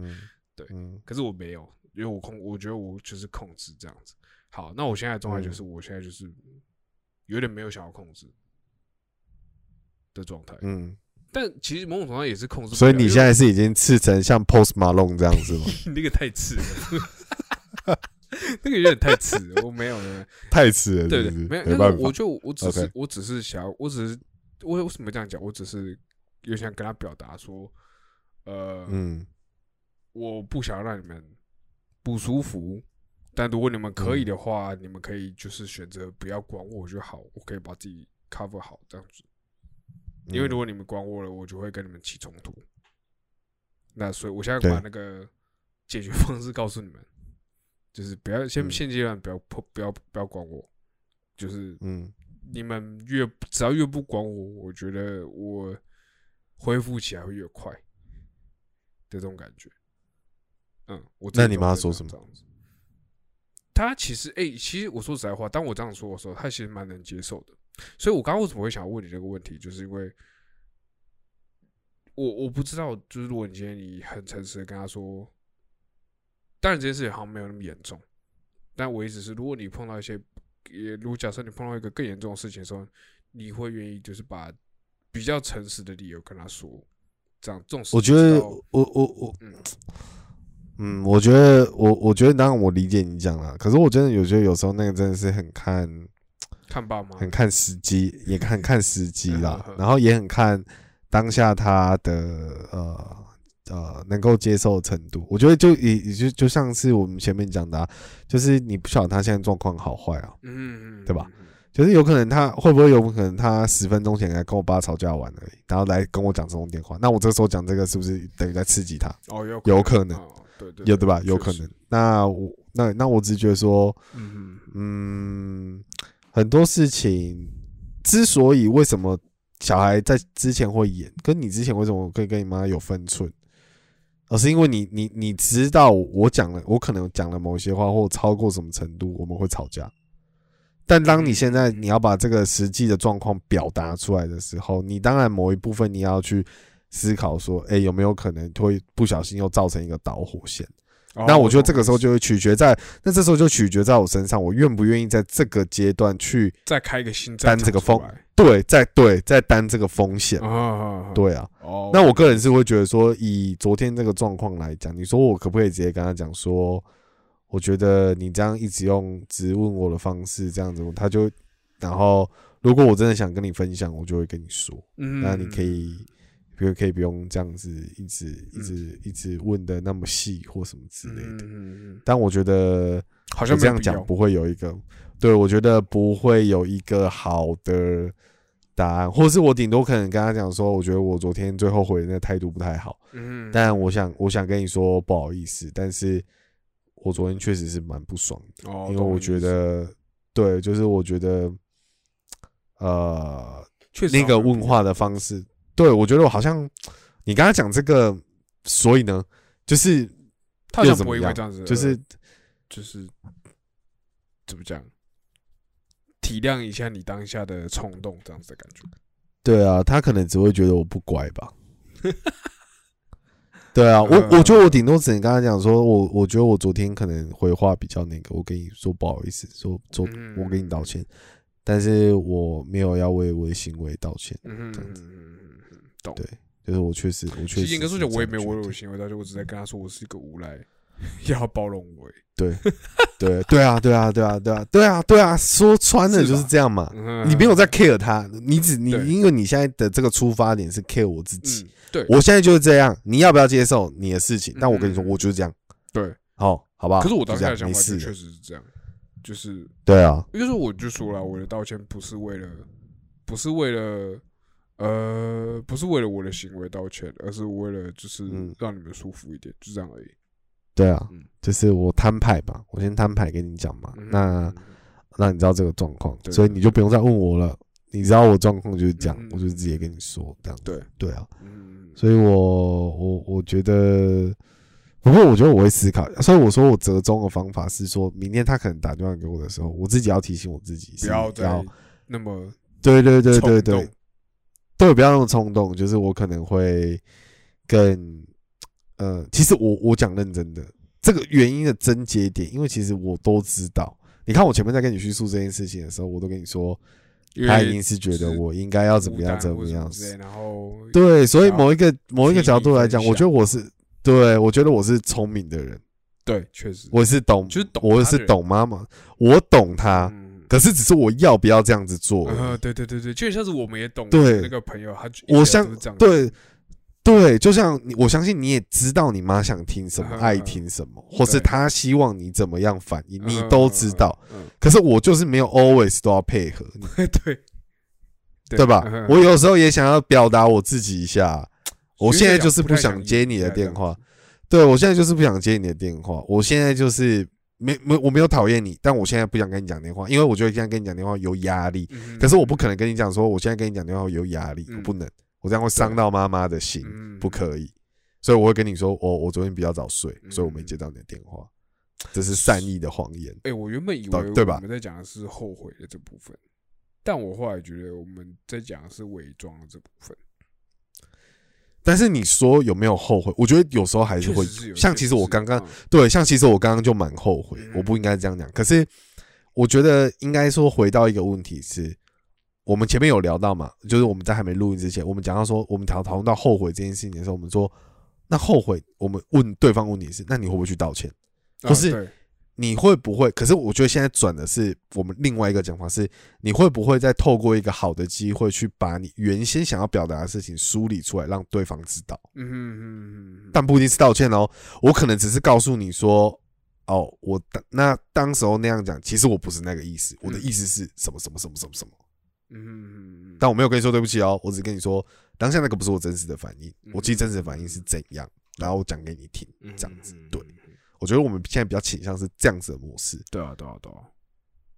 对嗯可是我没有，因为我控，我觉得我就是控制这样子。好，那我现在状态嗯就是，我现在就是有点没有想要控制的状态，嗯，但其实某种程度上也是控制。所以你现在是已经刺成像 Post Malone 这样子吗？(laughs) 那个太刺了，那个有点太刺了，我没有没有。太刺了，对对，没有，没办我，就我只是我只是想要，我只是我为什么这样讲？我只是有想跟他表达说，呃，嗯我不想让你们不舒服，但如果你们可以嗯的话，你们可以就是选择不要管我就好，我可以把自己 cover 好这样子。因为如嗯果你们管我了，我就会跟你们起冲突。那所以我现在对把那个解决方式告诉你们，就是不要先嗯现阶段不要不不要不要管我，就是嗯你们越只要越不管我，我觉得我恢复起来会越快的这种感觉。嗯，我那你妈说什么？这样子他其实，哎、其实我说实在话，当我这样说的时候，他其实蛮能接受的。所以我刚刚为什么会想要问你这个问题，就是因为我我不知道，就是如果你今天你很诚实的跟他说，当然这件事情好像没有那么严重，但我意思是，如果你碰到一些，也如果假设你碰到一个更严重的事情的时候，你会愿意就是把比较诚实的理由跟他说，这样这种事我觉得我我我嗯嗯，我觉得我我觉得当然我理解你讲了，可是我真的有觉得有时候那个真的是很看看爸妈很看时机，也看看时机啦嗯，然后也很看当下他的呃呃能够接受的程度。我觉得就也也就就像是我们前面讲的、啊，就是你不晓得他现在状况好坏啊，嗯嗯嗯，对吧？就是有可能他会不会有可能他十分钟前来跟我爸吵架完而已，然后来跟我讲这种电话，那我这时候讲这个是不是等于在刺激他？哦，有有可能。哦对对，有对吧？有可能。那我那那我只觉得说，嗯很多事情之所以为什么小孩在之前会演，跟你之前为什么可以跟你妈有分寸，而是因为你你你知道我讲了，我可能讲了某些话，或超过什么程度，我们会吵架。但当你现在你要把这个实际的状况表达出来的时候，你当然某一部分你要去思考说，哎、有没有可能会不小心又造成一个导火线？哦那我觉得这个时候就会取决在，那这时候就取决在我身上，我愿不愿意在这个阶段去再开一个新担这个风对，再对，再担这个风险。对啊，哦，那我个人是会觉得说，以昨天这个状况来讲，你说我可不可以直接跟他讲说，我觉得你这样一直用直问我的方式这样子，他就，然后如果我真的想跟你分享，我就会跟你说，嗯，那你可以，比如可以不用这样子一直一嗯。直一直问的那么细或什么之类嗯的。嗯嗯，但我觉得好像这样讲不会有一个，对我觉得不会有一个好的答案，或是我顶多可能跟他讲说，我觉得我昨天最后悔的那个态度不太好，嗯，但我想我想跟你说不好意思，但是我昨天确实是蛮不爽的，哦，因为我觉得对，就是我觉得呃确实那个问话的方式，对我觉得我好像你刚才讲这个，所以呢，就是他怎么这样子，就是就是怎么讲，体谅一下你当下的冲动，这样子的感觉。对啊，他可能只会觉得我不乖吧。(laughs) 对啊，我嗯我觉得我顶多只能跟他讲说，我我觉得我昨天可能回话比较那个，我跟你说不好意思，说昨嗯我跟你道歉，但是我没有要为我的行为道歉，嗯这样子懂。对就是我确实我确实实严格说起来，我也没有为了我我的行为但是，我只在跟他说我是一个无赖，(laughs) 要包容我。对对对啊对啊对啊对啊对啊对啊，说穿了就是这样嘛。嗯你没有在 care 他，你只你因为你现在的这个出发点是 care 我自己，嗯，对我现在就是这样，你要不要接受你的事情？但我跟你说，嗯我就是这样，对。好，好吧？可是我当下的想法就确，实是这样，就是对啊，就是我就说了，我的道歉不是为了，不是为了，呃，不是为了我的行为道歉，而是为了就是嗯让你们舒服一点，就这样而已。对啊嗯，就是我摊牌吧，我先摊牌跟你讲嘛，嗯那让你知道这个状况，所以你就不用再问我了。你知道我状况就是这样嗯，我就直接跟你说这样。对，对啊，嗯，所以我我我觉得，不过我觉得我会思考，所以我说我折中的方法是说，明天他可能打电话给我的时候，我自己要提醒我自己，是不要再要那么对对对对对动，对，不要那么冲动。就是我可能会更呃，其实我我讲认真的，这个原因的症结点，因为其实我都知道。你看我前面在跟你叙述这件事情的时候，我都跟你说，他一定是觉得我应该要怎么样怎么样。什之类然后对，所以某一个某一个角度来讲，我觉得我是对我觉得我是聪明的人，对，确实，我是懂，就是懂我是懂妈妈，我懂他，嗯，可是只是我要不要这样子做。呃，对对对对，就很像是我们也懂对。那个朋友，他就我相对对，就像，我相信你也知道你妈想听什么，嗯爱听什么，或是对她希望你怎么样反应，你嗯都知道。，嗯，可是我就是没有 always 都要配合 (laughs) 对，对吧？嗯？我有时候也想要表达我自己一下，我现在就是不想想接你的电话，对我现在就是不想接你的电话，我现在就是没没我没有讨厌你，但我现在不想跟你讲电话，因为我觉得现在跟你讲电话有压力。嗯可是我不可能跟你讲说，我现在跟你讲电话有压力，嗯我不能，我这样会伤到妈妈的心。嗯不可以，所以我会跟你说，我我昨天比较早睡，嗯所以我没接到你的电话，这是善意的谎言。哎、我原本以为对对吧我们在讲的是后悔的这部分，但我后来觉得我们在讲的是伪装的这部分。但是你说有没有后悔？我觉得有时候还是会像其实我刚刚嗯对，像其实我刚刚就蛮后悔嗯，我不应该这样讲。可是我觉得应该说回到一个问题是，我们前面有聊到嘛，就是我们在还没录音之前，我们讲到说，我们讨讨论到后悔这件事情的时候，我们说，那后悔，我们问对方问题是，那你会不会去道歉？不是对你会不会？可是我觉得现在转的是我们另外一个讲法是，你会不会再透过一个好的机会去把你原先想要表达的事情梳理出来，让对方知道？嗯哼嗯哼嗯但不一定是道歉哦，我可能只是告诉你说，哦，我当那当时候那样讲，其实我不是那个意思，我的意思是什么什么什么什么什么，嗯哼嗯哼，但我没有跟你说对不起哦，我只跟你说当下那个不是我真实的反应，嗯我其实真实的反应是怎样，然后我讲给你听，嗯这样子嗯，对嗯嗯我觉得我们现在比较倾向是这样子的模式，对啊对啊对啊，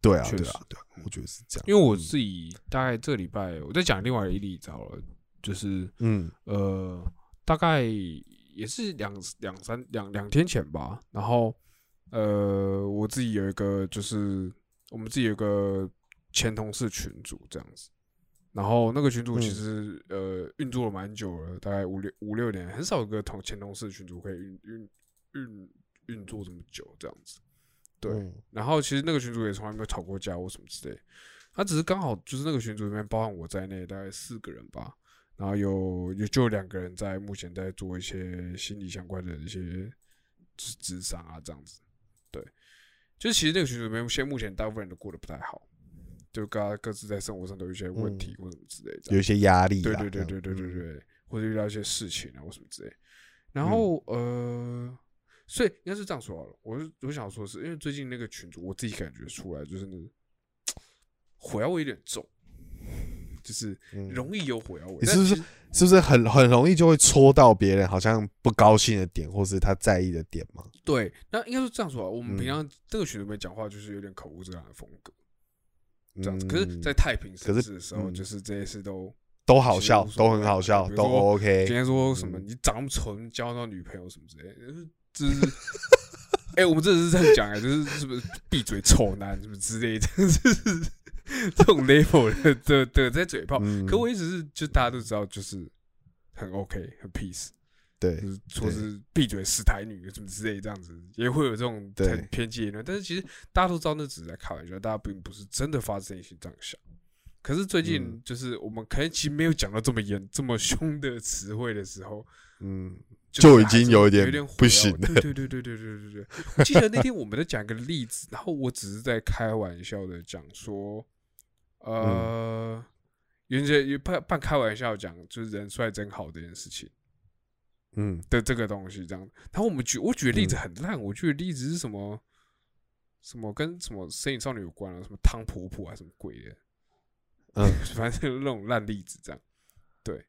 对啊，对啊，对啊，我觉得是这样，因为我自己大概这礼拜我在讲另外一个例子好了，就是嗯。呃，大概也是两两三两两天前吧。然后呃，我自己有一个就是我们自己有一个前同事群组这样子。然后那个群主其嗯。实、呃运作了蛮久了，大概五六五六年，很少有个同前同事群主可以运运运运作这么久这样子。对，嗯然后其实那个群主也从来没有吵过架或什么之类，他只是刚好就是那个群组里面包含我在内，大概四个人吧，然后有有就两个人在目前在做一些心理相关的一些就是智商啊这样子，对，就是其实那个群组里面现在目前大部分人都过得不太好，就各各自在生活上都有一些问题或什么之类的，有一些压力对对对对对对，或者遇到一些事情啊或什么之类。然后、呃，所以应该是这样说好了。我是我想说的是，因为最近那个群主，我自己感觉出来就是那个火药味有点重，就是嗯容易有火药味。你是不是是不是很很容易就会戳到别人好像不高兴的点，或是他在意的点嘛？对？那应该是这样说啊。我们嗯平常这个群里面讲话就是有点口无遮拦的风格，这样子。嗯可是，在太平盛世的时候，嗯就是这些事都都好笑都很好笑，都 OK 今。天说什么嗯你长那么丑，你交到女朋友什么之类的，就是就是，(laughs) 哎、我们真的是这样讲哎、就是是不是闭嘴丑男什么之类的，就是这种 level 的的的在嘴炮。嗯可我一直是就大家都知道，就是很 OK 很 peace，对就是说是闭嘴死台女什么之类这样子，也会有这种偏激的言论。但是其实大家都知道那只是在开玩笑，大家并不是真的发自内心这样想。可是最近嗯就是我们可能其实没有讲到这么严、这么凶的词汇的时候，嗯，就就是已经有一点有点不行了对对对对对对对对。我记得那天我们在讲一个例子，然后我只是在开玩笑的讲说，呃，原先也半半开玩笑讲，就是人帅真好这件事情嗯的这个东西这样。然后我们举我举的例子嗯很烂，我举的例子是什么？什么跟什么身影少女有关啊？什么汤婆婆啊？什么鬼的？嗯 (laughs) 反正那种烂例子这样。对，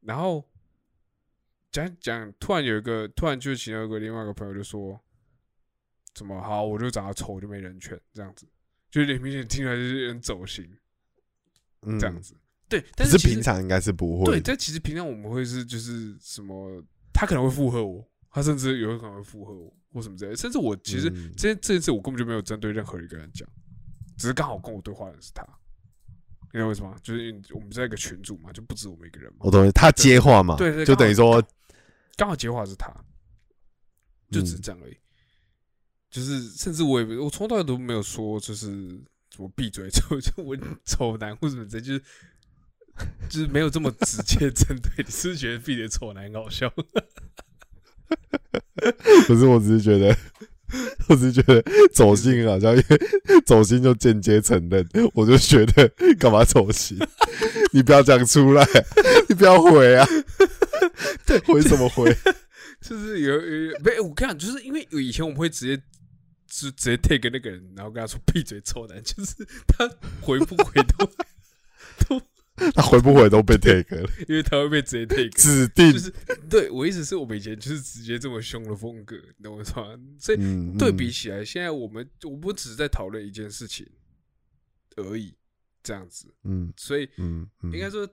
然后讲讲，突然有一个，突然就其中一个另外一个朋友就说，怎么好，我就长得丑，我就没人权这样子，就有点明显听起来就是有点走心嗯，这样子。对，但是平常应该是不会对，但其实平常我们会是就是什么，他可能会附和我，他甚至有可能会附和我或什么之类的，甚至我其实嗯这这一次我根本就没有针对任何一个人讲，只是刚好跟我对话的是他。因为为什么？就是我们在一个群组嘛，就不止我们一个人嘛我，懂，他接话嘛，对对就等于说，刚好接话是他，就只是嗯这样而已。就是甚至我也我从头到尾都没有说就是什么闭嘴 (laughs) 就就我丑男或什么就是就是没有这么直接针对 (laughs) 你，是不是觉得闭嘴丑男很搞笑？(laughs) 可是我只是觉得，我只是觉得走心很好笑，因为走心就间接承认，我就觉得干嘛走心？你不要讲出来，你不要回啊！(laughs) 对，回什么回？(laughs) 就是有有没？我跟你讲，就是因为以前我们会直接就直接 take 那个人，然后跟他说闭嘴臭男，就是他回不回都都 (laughs) 他回不回都被 take 了，因为他会被直接 take。指定就。是对我意思是我们以前就是直接这么凶的风格，你懂我意思吗？所以嗯，对比起来，现在我们我们只是在讨论一件事情而已，这样子。嗯，所以嗯嗯，应该说，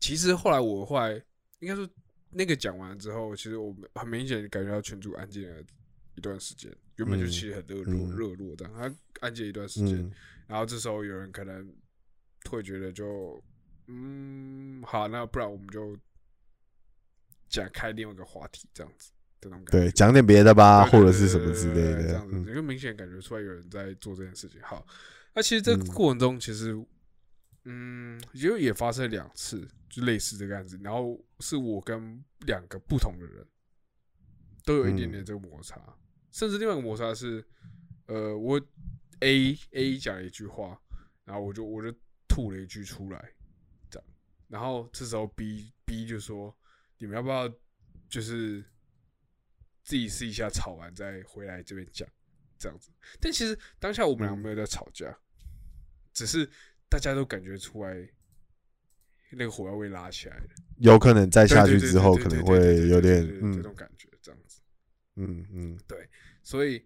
其实后来我后来应该说那个讲完之后，其实我们很明显感觉到群主安静了一段时间，原本就嗯其实很热络嗯热络这样，他安静一段时间，嗯然后这时候有人可能会觉得就嗯好，那不然我们就讲开另外一个话题这样子这种感觉。对，讲点别的吧，或者是什么之类的这样。子，就明显感觉出来有人在做这件事情。好，那其实这个嗯过程中，其实嗯，就也发生两次，就类似这个案子，然后是我跟两个不同的人都有一点嗯。点这个摩擦，甚至另外一个摩擦是，呃，我 A A 讲了一句话，然后我就我就吐了一句出来，这样，然后这时候 B B 就说，你们要不要就是自己试一下吵完再回来这边讲，这样子。但其实当下我们俩没有在吵架，只是大家都感觉出来那个火药味拉起来了。有可能再下去之后，可能会有点这嗯种感觉，这样子。嗯嗯对所以，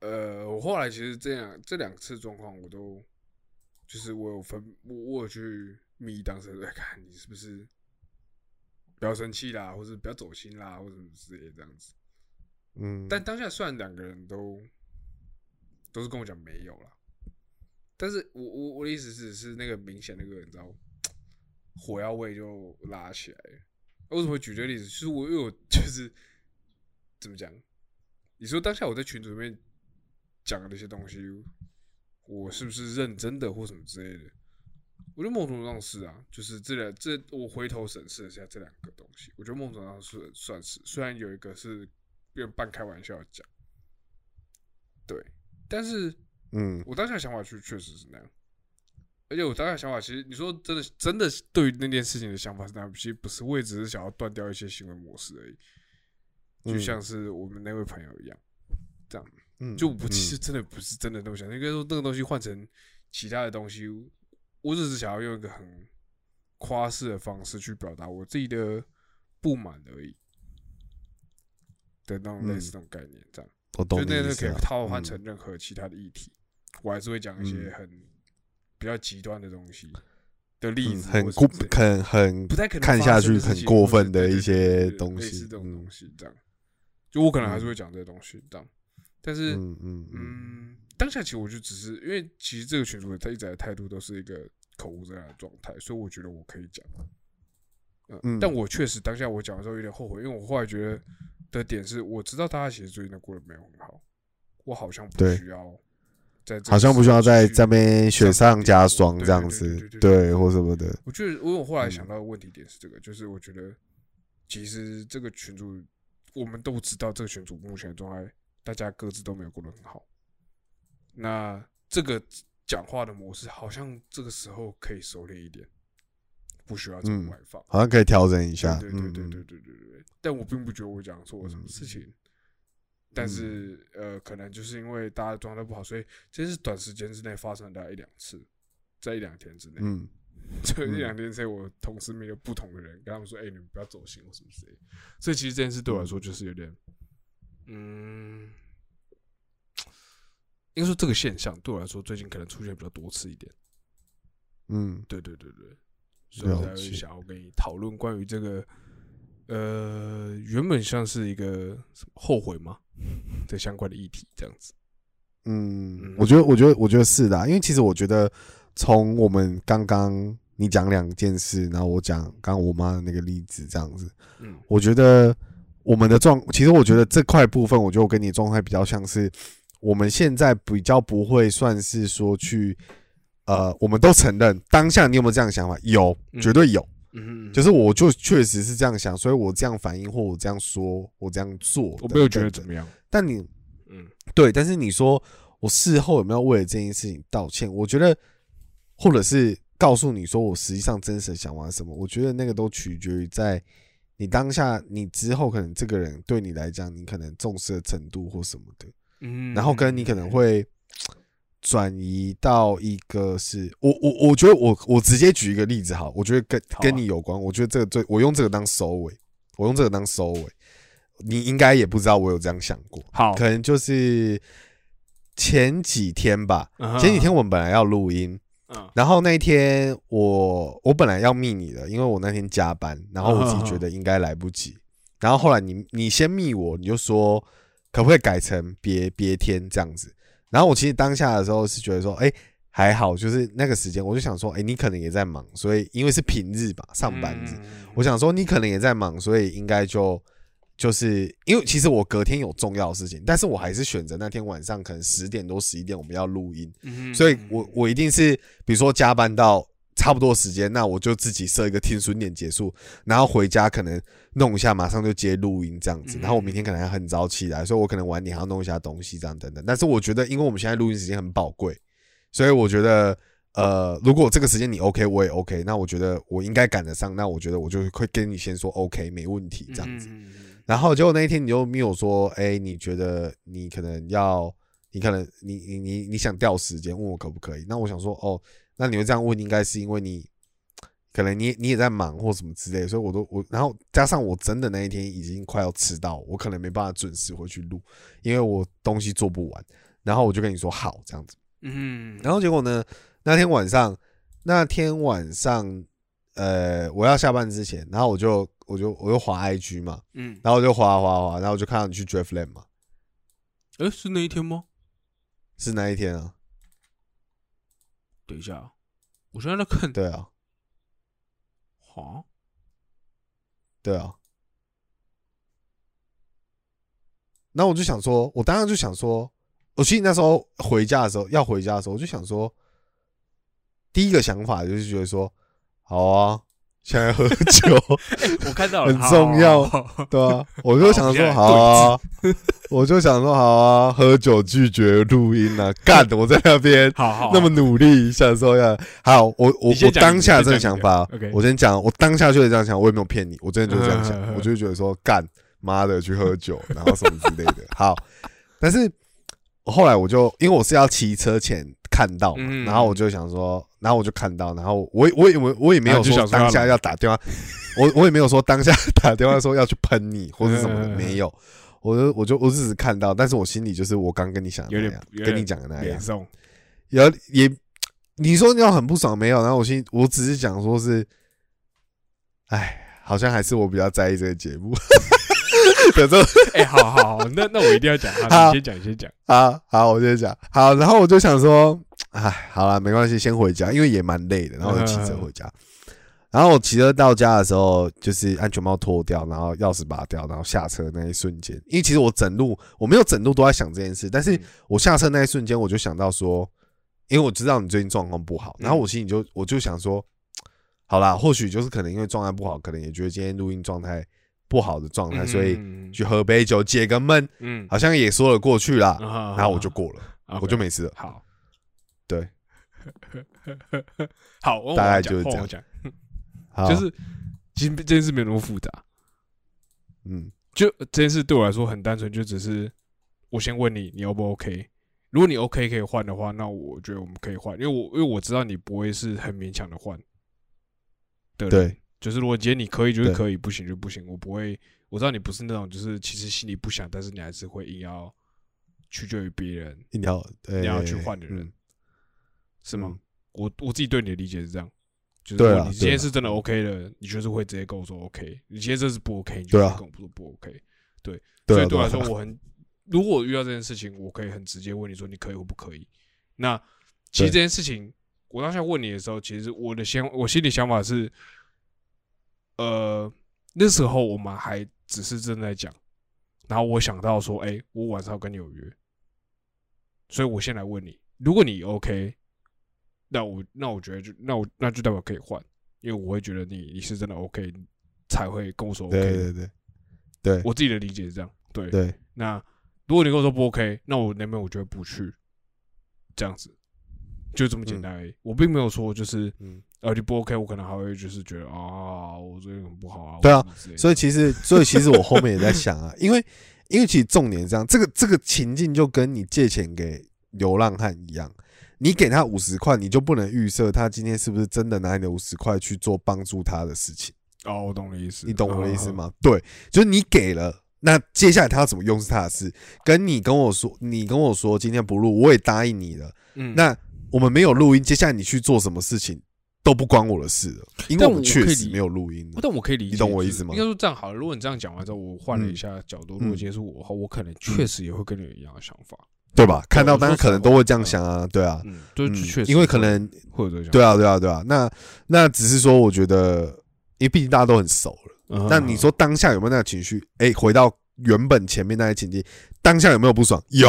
呃，我后来其实这样这两次状况，我都就是我有分，我我有去密当时在 (laughs) 看你是不是不要生气啦，或者不要走心啦，或者什么之类这样子。嗯，但当下虽然两个人都都是跟我讲没有啦，但是我我我的意思是是那个明显那个你知道火药味就拉起来了。为什么会举这个例子？就是我因为我 (laughs) 就是怎么讲，你说当下我在群组里面讲的那些东西，我是不是认真的或什么之类的？我觉得某种程度上是啊，就是这两这我回头审视一下这两个东西，我觉得某种程度上是算是，虽然有一个是别人半开玩笑讲，对，但是嗯。我当下想法确确实是那样，而且我当下想法其实你说真的真的对于那件事情的想法是那样，其实不是，我也只是想要断掉一些行为模式而已，就嗯。像是我们那位朋友一样，这样。嗯，就我其实嗯真的不是真的那么想，应该说那个东西换成其他的东西，我只是想要用一个很夸饰的方式去表达我自己的不满而已。的那种类似嗯。这种概念，这样我。懂就那个可以套换成任何其他的议题，我还是会讲一些嗯。很比较极端的东西的例嗯子，很过或者是很很不太可能看下去很过分的一些东西这种嗯。东西，这样，就我可能还是嗯。会讲这些东西，这样，但是。嗯嗯当下其实我就只是因为其实这个群主他一直的态度都是一个口无遮拦的状态，所以我觉得我可以讲。嗯，嗯。但我确实当下我讲的时候有点后悔，因为我后来觉得的点是，我知道大家其实最近都过得没有很好，我好像不需要在好像不需要在这边雪上加霜这样子对，或什么的，我觉得，因为我后来嗯想到的问题点是这个，就是我觉得其实这个群主，我们都知道这个群主目前的状态，大家各自都没有过得很好。那这个讲话的模式，好像这个时候可以收敛一点，不需要这么嗯外放。好像可以调整一下，对对对对对对对。但我并不觉得我讲错了什么事情。但是呃，可能就是因为大家状态不好，所以这是短时间之内发生了大概一两次，在一两天之内。嗯这嗯一两天之内，我同时面对不同的人，跟他们说：“哎、你们不要走心或什么之类。”所以其实这件事对我来说就是有点，嗯，应该说这个现象对我来说最近可能出现比较多次一点。嗯对对对对，所以我才会想要跟你讨论关于这个，呃，原本像是一个什么后悔吗 (laughs) 的相关的议题这样子。嗯嗯，我觉得我觉得我觉得是的啊，因为其实我觉得从我们刚刚你讲两件事，然后我讲刚刚我妈的那个例子这样子，嗯我觉得我们的状，其实我觉得这块部分，我觉得我跟你状态比较像是，我们现在比较不会算是说去，呃，我们都承认当下你有没有这样的想法？有，嗯绝对有。嗯，就是我就确实是这样想，所以我这样反应或我这样说，我这样做，我没有觉得怎么样。但你嗯对，但是你说我事后有没有为了这件事情道歉？我觉得，或者是告诉你说我实际上真实的想法是什么？我觉得那个都取决于在你当下，你之后可能这个人对你来讲，你可能重视的程度或什么的，嗯然后跟你可能会转移到一个是我我我觉得我我直接举一个例子好，我觉得跟啊跟你有关，我觉得这个最我用这个当收尾，我用这个当收尾，你应该也不知道我有这样想过。好可能就是前几天吧。前几天我们本来要录音，嗯然后那一天我我本来要密你的，因为我那天加班，然后我自己觉得应该来不及。然后后来你你先密我，你就说可不可以改成别别天这样子。然后我其实当下的时候是觉得说，哎、还好，就是那个时间，我就想说，哎、你可能也在忙，所以因为是平日吧，上班日，嗯我想说你可能也在忙，所以应该就就是因为其实我隔天有重要的事情，但是我还是选择那天晚上可能十点多十一点我们要录音，嗯所以我我一定是比如说加班到差不多时间，那我就自己设一个听书点结束，然后回家可能弄一下，马上就接录音这样子，嗯然后我明天可能还很早起来，所以我可能晚点还要弄一下东西这样等等。但是我觉得，因为我们现在录音时间很宝贵，所以我觉得。呃，如果这个时间你 OK，我也 OK，那我觉得我应该赶得上，那我觉得我就会跟你先说 OK，没问题这样子。然后结果那一天你就没有说，哎、你觉得你可能要，你可能你你你你想调时间，问我可不可以？那我想说，哦，那你会这样问，应该是因为你可能你你也在忙或什么之类，所以我都我，然后加上我真的那一天已经快要迟到，我可能没办法准时回去录，因为我东西做不完，然后我就跟你说好这样子。嗯，然后结果呢？那天晚上，那天晚上，呃，我要下班之前，然后我就我就我就滑 IG 嘛，嗯，然后我就滑滑滑，然后我就看到你去 Driftland 嘛，哎，是那一天吗？是那一天啊？等一下，我现在在看，(laughs) 对啊，哈，对啊，然后我就想说，我当时就想说，我其实那时候回家的时候，要回家的时候，我就想说，第一个想法就是觉得说，好啊，现在喝酒 (laughs) 我看到了，很重要好，好好对啊，我就想说，好好啊，(laughs) 我就想说，好啊，喝酒拒绝录音啊，(laughs) 干！我在那边好好，那么努力，想说要好，我我我当下这个想法，，OK。我先讲，我当下就是这样想，我也没有骗你，我真的就是这样想我就觉得说干妈的去喝酒，然后什么之类的。好，但是后来我就因为我是要骑车前看到嘛，嗯然后我就想说，然后我就看到，然后我也我也我我也没有然后就想说说当下要要打电话，(laughs) 我我也没有说当下 (laughs) 打电话说要去喷你或者什么的，没有。我就我就我只是看到，但是我心里就是我刚跟你想的有点那样，有点跟你讲的那样有也，你说你要很不爽没有？然后我心我只是讲说是，哎，好像还是我比较在意这个节目。(laughs) 有时候哎，好好好，那那我一定要讲，好好。你先讲，你先讲，好好，我先讲。好，然后我就想说，哎，好了，没关系，先回家，因为也蛮累的，然后我就骑车回家。然后我骑车到家的时候，就是安全帽脱掉，然后钥匙拔掉，然后下车那一瞬间，因为其实我整路我没有整路都在想这件事，但是嗯。我下车那一瞬间，我就想到说，因为我知道你最近状况不好，嗯。然后我心里就我就想说，好啦，或许就是可能因为状态不好，可能也觉得今天录音状态不好的状态，所以嗯去喝杯酒解个闷，嗯，好像也说得过去啦。然然后我就过了，我就没事了。好，对，(laughs) 好，大概就是这样。讲，就是其实这件事没有那么复杂，嗯。就这件事对我来说很单纯，就只是我先问你，你 O 不 OK？如果你 OK 可以换的话，那我觉得我们可以换，因为我因为我知道你不会是很勉强的换对，对，就是如果今天你可以就是可以，不行就不行，我不会，我知道你不是那种就是其实心里不想，但是你还是会硬要取决于别人，一定要你要去换的人，嗯是吗？嗯我我自己对你的理解是这样，就是你今天是真的 OK 的，你就是会直接跟我说 OK，你今天这是不 OK，你就是跟我说不 OK。对啊所以对我来啊说，我很如果我遇到这件事情，我可以很直接问你说你可以或不可以。那其实这件事情，我当下问你的时候，其实我的想我心里想法是，呃，那时候我们还只是正在讲，然后我想到说，哎、我晚上要跟你有约，所以我先来问你，如果你 OK，那我那我觉得就那我那就代表可以换，因为我会觉得你你是真的 OK 才会跟我说 OK，对对对对。我自己的理解是这样，对。对。那如果你跟我说不 OK，那我那边我觉得不去，这样子，就这么简单而已。我并没有说就是嗯，呃你不 OK，我可能还会就是觉得啊我最近很不好啊，对啊所以其实所以其实我后面也在想啊，因为因为其实重点是这样，这个这个情境就跟你借钱给流浪汉一样。你给他五十块，你就不能预设他今天是不是真的拿你的五十块去做帮助他的事情。哦，我懂你意思，你懂我的意思嗯？吗？对，就是你给了，那接下来他要怎么用是他的事。跟你跟我说，你跟我说今天不录，我也答应你了。嗯，那我们没有录音，接下来你去做什么事情都不关我的事了，因为但我确实没有录音了。但我可以理解，你懂我意思吗应该说这样好了，如果你这样讲完之后，我换了一嗯下角度，嗯如果今天是我我可能确实也会跟你有一样的想法。对吧？看到我说大家可能都会这样想啊，对啊，嗯，就嗯确实，因为可能会有这个想，对啊，对啊，对啊。那那只是说，我觉得，因为毕竟大家都很熟了。嗯那你说当下有没有那个情绪？哎，回到原本前面那些情境，当下有没有不爽？有，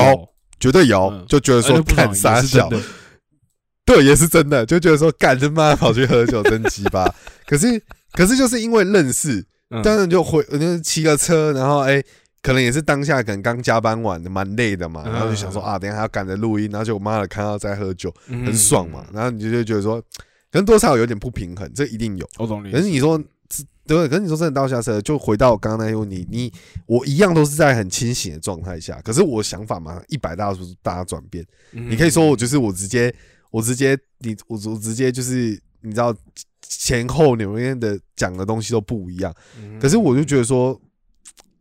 绝对有嗯，就觉得说呃那不爽干傻小，的对，也是真的，就觉得说干他妈跑去喝酒 (laughs) 真鸡巴。可是可是就是因为认识，嗯当然就回就是骑个车，然后哎、可能也是当下可能刚加班完的，蛮累的嘛，嗯然后就想说啊，等一下还要赶着录音，然后就妈的看到在喝酒，嗯很爽嘛，然后你就就觉得说，可能多少有点不平衡，这一定有。我懂你。可是你说，对，可是你说真的到下车，就回到刚刚那些问题，你我一样都是在很清醒的状态下，可是我想法嘛，一百大大转变。嗯你可以说我就是我直接我直接你我我直接就是你知道前后纽约的讲的东西都不一样，嗯。可是我就觉得说，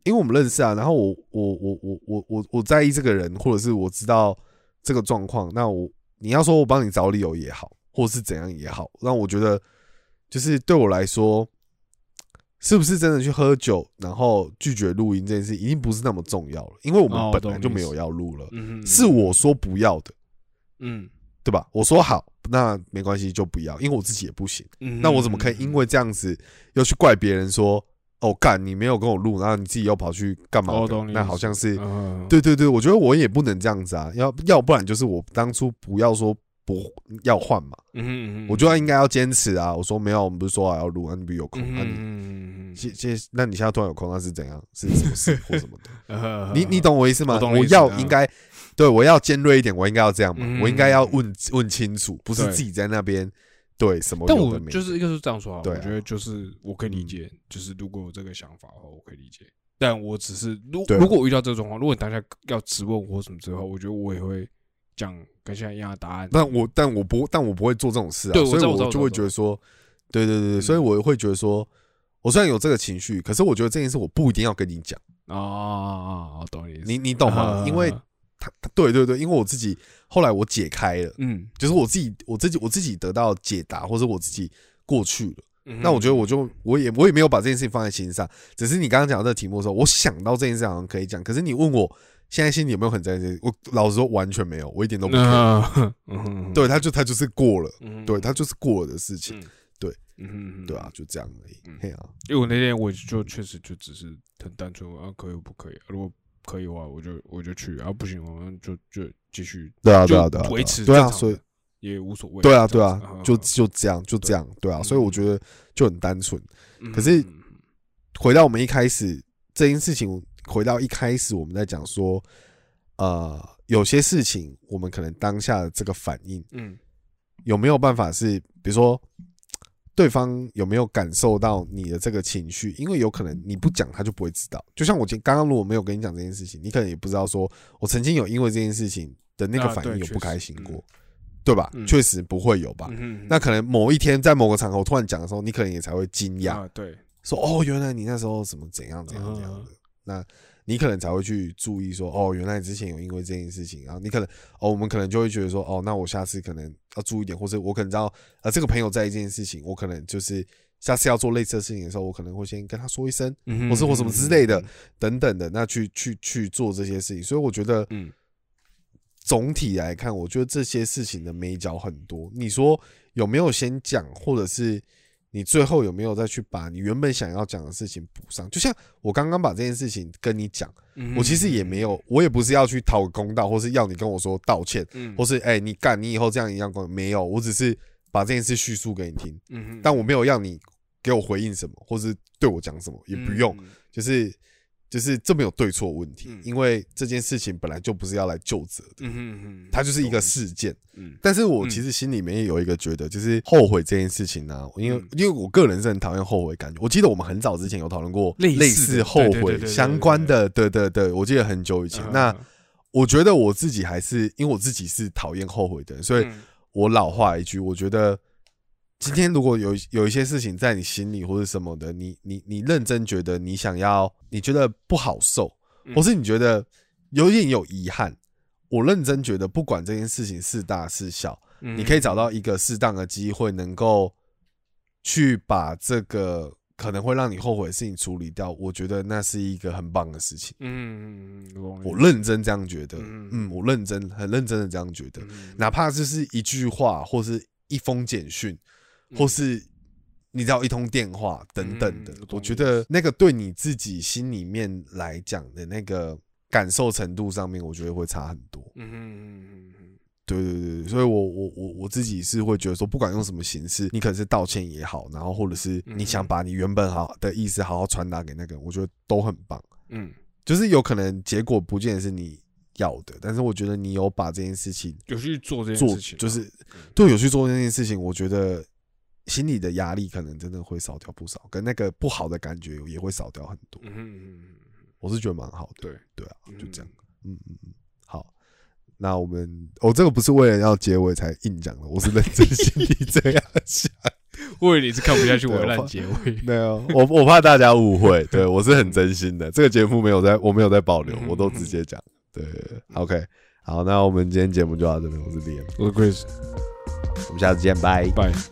因为我们认识啊，然后我我我我我我我在意这个人，或者是我知道这个状况，那我你要说我帮你找理由也好，或者是怎样也好，那我觉得就是对我来说。是不是真的去喝酒，然后拒绝录音这件事，已经不是那么重要了，因为我们本来就没有要录了，嗯是我说不要的，嗯对吧？我说好，那没关系，就不要，因为我自己也不行。嗯那我怎么可以因为这样子又去怪别人说，哦，干你没有跟我录，然后你自己又跑去干嘛那好像是，嗯，对对对，我觉得我也不能这样子啊，要要不然就是我当初不要说不要换嘛，嗯哼嗯，我觉得应该要坚持啊。我说没有，我们不是说好要录，那你不有空，嗯那你嗯现现那你现在突然有空，那是怎样？是什么事或什么的？(laughs) 嗯你你懂我意思吗？我要应该对我要尖锐一点，我应该要这样嘛，嗯我应该要问问清楚，不是自己在那边对什么但我。就是一个是这样说啊，我觉得就是我可以理解，就是如果有这个想法的话，我可以理解。但我只是如如果我遇到这个状况，如果你当下要质问我什么之后，我觉得我也会讲跟现在一样的答案。但我但我不但我不会做这种事啊，所以我就会觉得说，对对对所以我会觉得说，我虽然有这个情绪，可是我觉得这件事我不一定要跟你讲，啊啊啊啊！懂你你你懂吗？啊因为他他对对对，因为我自己后来我解开了，嗯，就是我自己我自己我自己得到解答，或者我自己过去了。嗯那我觉得我就我也我也没有把这件事情放在心上，只是你刚刚讲到这个题目的时候，我想到这件事好像可以讲，可是你问我现在心里有没有很在意，我老实说完全没有，我一点都不 (laughs) 对，他就他就是过了，嗯对他就是过了的事情，嗯对，嗯对啊，，就这样而已嗯。嘿啊，因为我那天我就确实就只是很单纯啊，可以不可以？如果可以的话，我就我就去；啊，不行，我们就就继续对啊，对啊，对啊，维持对啊，所以也无所谓。对啊，对啊就嗯就这样，就这样，对啊，嗯所以我觉得就很单纯。嗯可是回到我们一开始这件事情，回到一开始我们在讲说，呃，有些事情我们可能当下的这个反应嗯有没有办法是，比如说对方有没有感受到你的这个情绪？因为有可能你不讲，他就不会知道。就像我今刚刚如果没有跟你讲这件事情，你可能也不知道说我曾经有因为这件事情的那个反应有不开心过嗯，对吧？嗯确实不会有吧？那可能某一天在某个场合我突然讲的时候，你可能也才会惊讶，啊，对，说哦，原来你那时候怎么怎样怎样怎样的，那你可能才会去注意说哦，原来你之前有因为这件事情，然后你可能哦，我们可能就会觉得说哦，那我下次可能要注意一点，或者我可能知道呃这个朋友在意这件事情，我可能就是下次要做类似的事情的时候，我可能会先跟他说一声，嗯或是或什么之类的，等等的，那去去去做这些事情，所以我觉得嗯总体来看，我觉得这些事情的美角很多。你说有没有先讲，或者是你最后有没有再去把你原本想要讲的事情补上？就像我刚刚把这件事情跟你讲，嗯我其实也没有，我也不是要去讨个公道，或是要你跟我说道歉，嗯或是哎、你干你以后这样一样没有，我只是把这件事叙述给你听，嗯但我没有要你给我回应什么，或是对我讲什么，也不用，嗯就是就是这没有对错问题，嗯因为这件事情本来就不是要来就责的。嗯哼嗯，它就是一个事件，嗯但是我嗯其实心里面也有一个觉得，就是后悔这件事情呢、因为嗯因为我个人是很讨厌后悔感觉。我记得我们很早之前有讨论过类似后悔相关的，对对对，我记得很久以前。嗯那我觉得我自己还是因为我自己是讨厌后悔的人，所以嗯我老话一句，我觉得今天如果有有一些事情在你心里或者什么的，你你你认真觉得你想要，你觉得不好受，嗯。或是你觉得有点有遗憾，我认真觉得不管这件事情是大是小，嗯。你可以找到一个适当的机会，能够去把这个可能会让你后悔的事情处理掉。我觉得那是一个很棒的事情。嗯我我认真这样觉得，嗯嗯，我认真很认真的这样觉得，嗯。哪怕就是一句话，或是一封简讯，或是你知道一通电话等等的嗯，我觉得那个对你自己心里面来讲的那个感受程度上面，我觉得会差很多。嗯哼嗯嗯嗯对对对对，所以我我我我自己是会觉得说，不管用什么形式，你可能是道歉也好，然后或者是你想把你原本好的意思好好传达给那个人，我觉得都很棒。嗯，就是有可能结果不见得是你要的，但是我觉得你有把这件事情有去做这件事情啊，就是嗯对有去做这件事情，我觉得心理的压力可能真的会少掉不少，跟那个不好的感觉也会少掉很多。嗯嗯嗯我是觉得蛮好的，对对啊，就这样嗯。嗯嗯嗯，好。那我们，我、这个不是为了要结尾才硬讲的，我是认真心里这样想。(laughs) 我以为你是看不下去我的对我烂结尾，(laughs) 没有，我我怕大家误会，对我是很真心的。这个节目没有在，我没有在保留，嗯我都直接讲。对，OK，好，那我们今天节目就到这边，我是 Liam，我是 Chris，我们下次见，拜。拜。